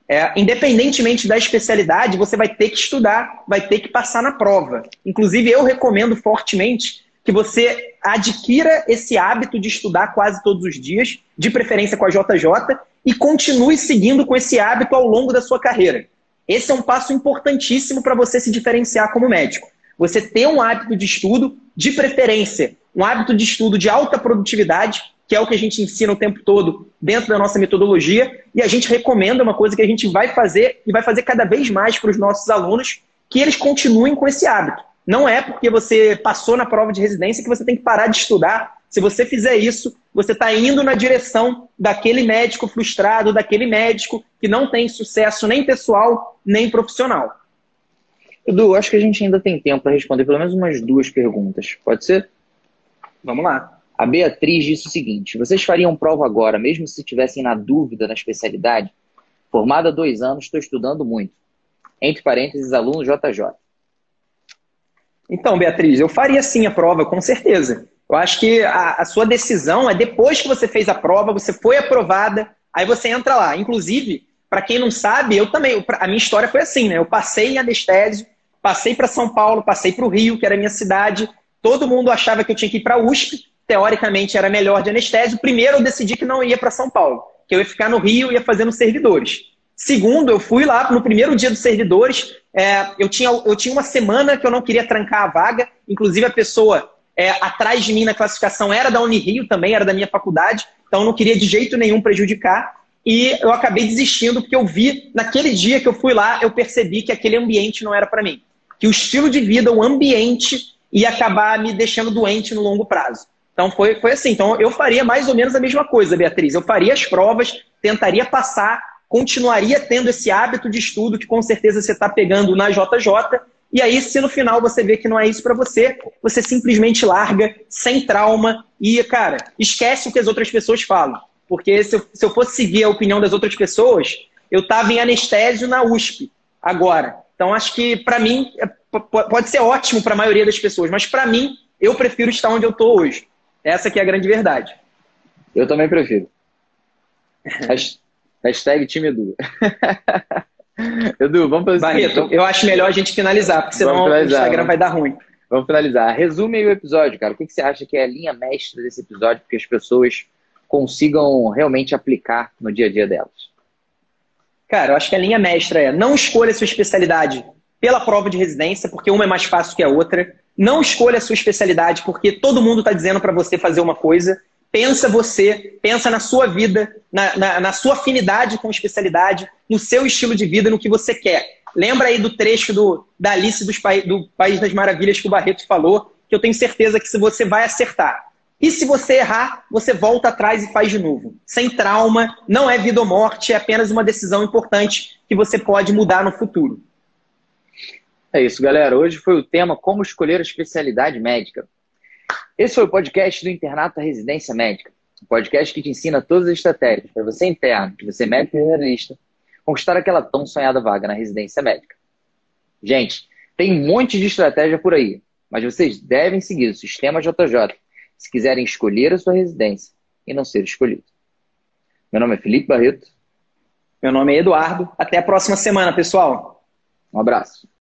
É, independentemente da especialidade, você vai ter que estudar, vai ter que passar na prova. Inclusive, eu recomendo fortemente que você adquira esse hábito de estudar quase todos os dias, de preferência com a JJ, e continue seguindo com esse hábito ao longo da sua carreira. Esse é um passo importantíssimo para você se diferenciar como médico. Você ter um hábito de estudo, de preferência, um hábito de estudo de alta produtividade, que é o que a gente ensina o tempo todo dentro da nossa metodologia, e a gente recomenda uma coisa que a gente vai fazer e vai fazer cada vez mais para os nossos alunos, que eles continuem com esse hábito. Não é porque você passou na prova de residência que você tem que parar de estudar. Se você fizer isso, você está indo na direção daquele médico frustrado, daquele médico que não tem sucesso nem pessoal, nem profissional. Edu, acho que a gente ainda tem tempo para responder pelo menos umas duas perguntas. Pode ser? Vamos lá. A Beatriz disse o seguinte: vocês fariam prova agora, mesmo se estivessem na dúvida na especialidade? Formada há dois anos, estou estudando muito. Entre parênteses, aluno JJ. Então, Beatriz, eu faria sim a prova, com certeza. Eu acho que a, a, sua decisão é depois que você fez a prova, você foi aprovada, aí você entra lá. Inclusive, para quem não sabe, eu também, a minha história foi assim, né? Eu passei em anestésio, passei para São Paulo, passei para o Rio, que era a minha cidade. Todo mundo achava que eu tinha que ir para a USP, teoricamente era melhor de anestésio. Primeiro, eu decidi que não ia para São Paulo, que eu ia ficar no Rio e ia fazer nos servidores. Segundo, eu fui lá no primeiro dia dos servidores. É, eu, tinha, eu tinha uma semana que eu não queria trancar a vaga. Inclusive, a pessoa é, atrás de mim na classificação era da Unirio também, era da minha faculdade. Então, eu não queria de jeito nenhum prejudicar. E eu acabei desistindo porque eu vi, naquele dia que eu fui lá, eu percebi que aquele ambiente não era para mim. Que o estilo de vida, o ambiente, ia acabar me deixando doente no longo prazo. Então foi, foi assim. Então eu faria mais ou menos a mesma coisa, Beatriz. Eu faria as provas, tentaria passar, continuaria tendo esse hábito de estudo que com certeza você está pegando na JJ. E aí, se no final você vê que não é isso para você, você simplesmente larga sem trauma e, cara, esquece o que as outras pessoas falam. Porque se eu, se eu fosse seguir a opinião das outras pessoas, eu estava em anestésio na USP agora. Então, acho que para mim é, pode ser ótimo para a maioria das pessoas, mas para mim, eu prefiro estar onde eu estou hoje. Essa que é a grande verdade. Eu também prefiro. Hashtag time Edu. Edu, vamos fazer Barreto, eu acho melhor a gente finalizar, porque senão o Instagram vai dar ruim. Vamos finalizar. Resume aí o episódio, cara. O que você acha que é a linha mestra desse episódio, porque as pessoas consigam realmente aplicar no dia a dia delas? Cara, eu acho que a linha mestra é não escolha sua especialidade pela prova de residência, porque uma é mais fácil que a outra. Não escolha a sua especialidade, porque todo mundo está dizendo para você fazer uma coisa. Pensa você, pensa na sua vida, na, na, na, sua afinidade com especialidade, no seu estilo de vida, no que você quer. Lembra aí do trecho do, da Alice dos, do País das Maravilhas que o Barreto falou, que eu tenho certeza que você vai acertar. E se você errar, você volta atrás e faz de novo. Sem trauma, não é vida ou morte, é apenas uma decisão importante que você pode mudar no futuro. É isso, galera. Hoje foi o tema Como Escolher a Especialidade Médica. Esse foi o podcast do Internato da Residência Médica. Um podcast que te ensina todas as estratégias para você interno, que você é médico generalista, conquistar aquela tão sonhada vaga na residência médica. Gente, tem um monte de estratégia por aí, mas vocês devem seguir o sistema JJ se quiserem escolher a sua residência e não ser escolhido. Meu nome é Felipe Barreto. Meu nome é Eduardo. Até a próxima semana, pessoal. Um abraço.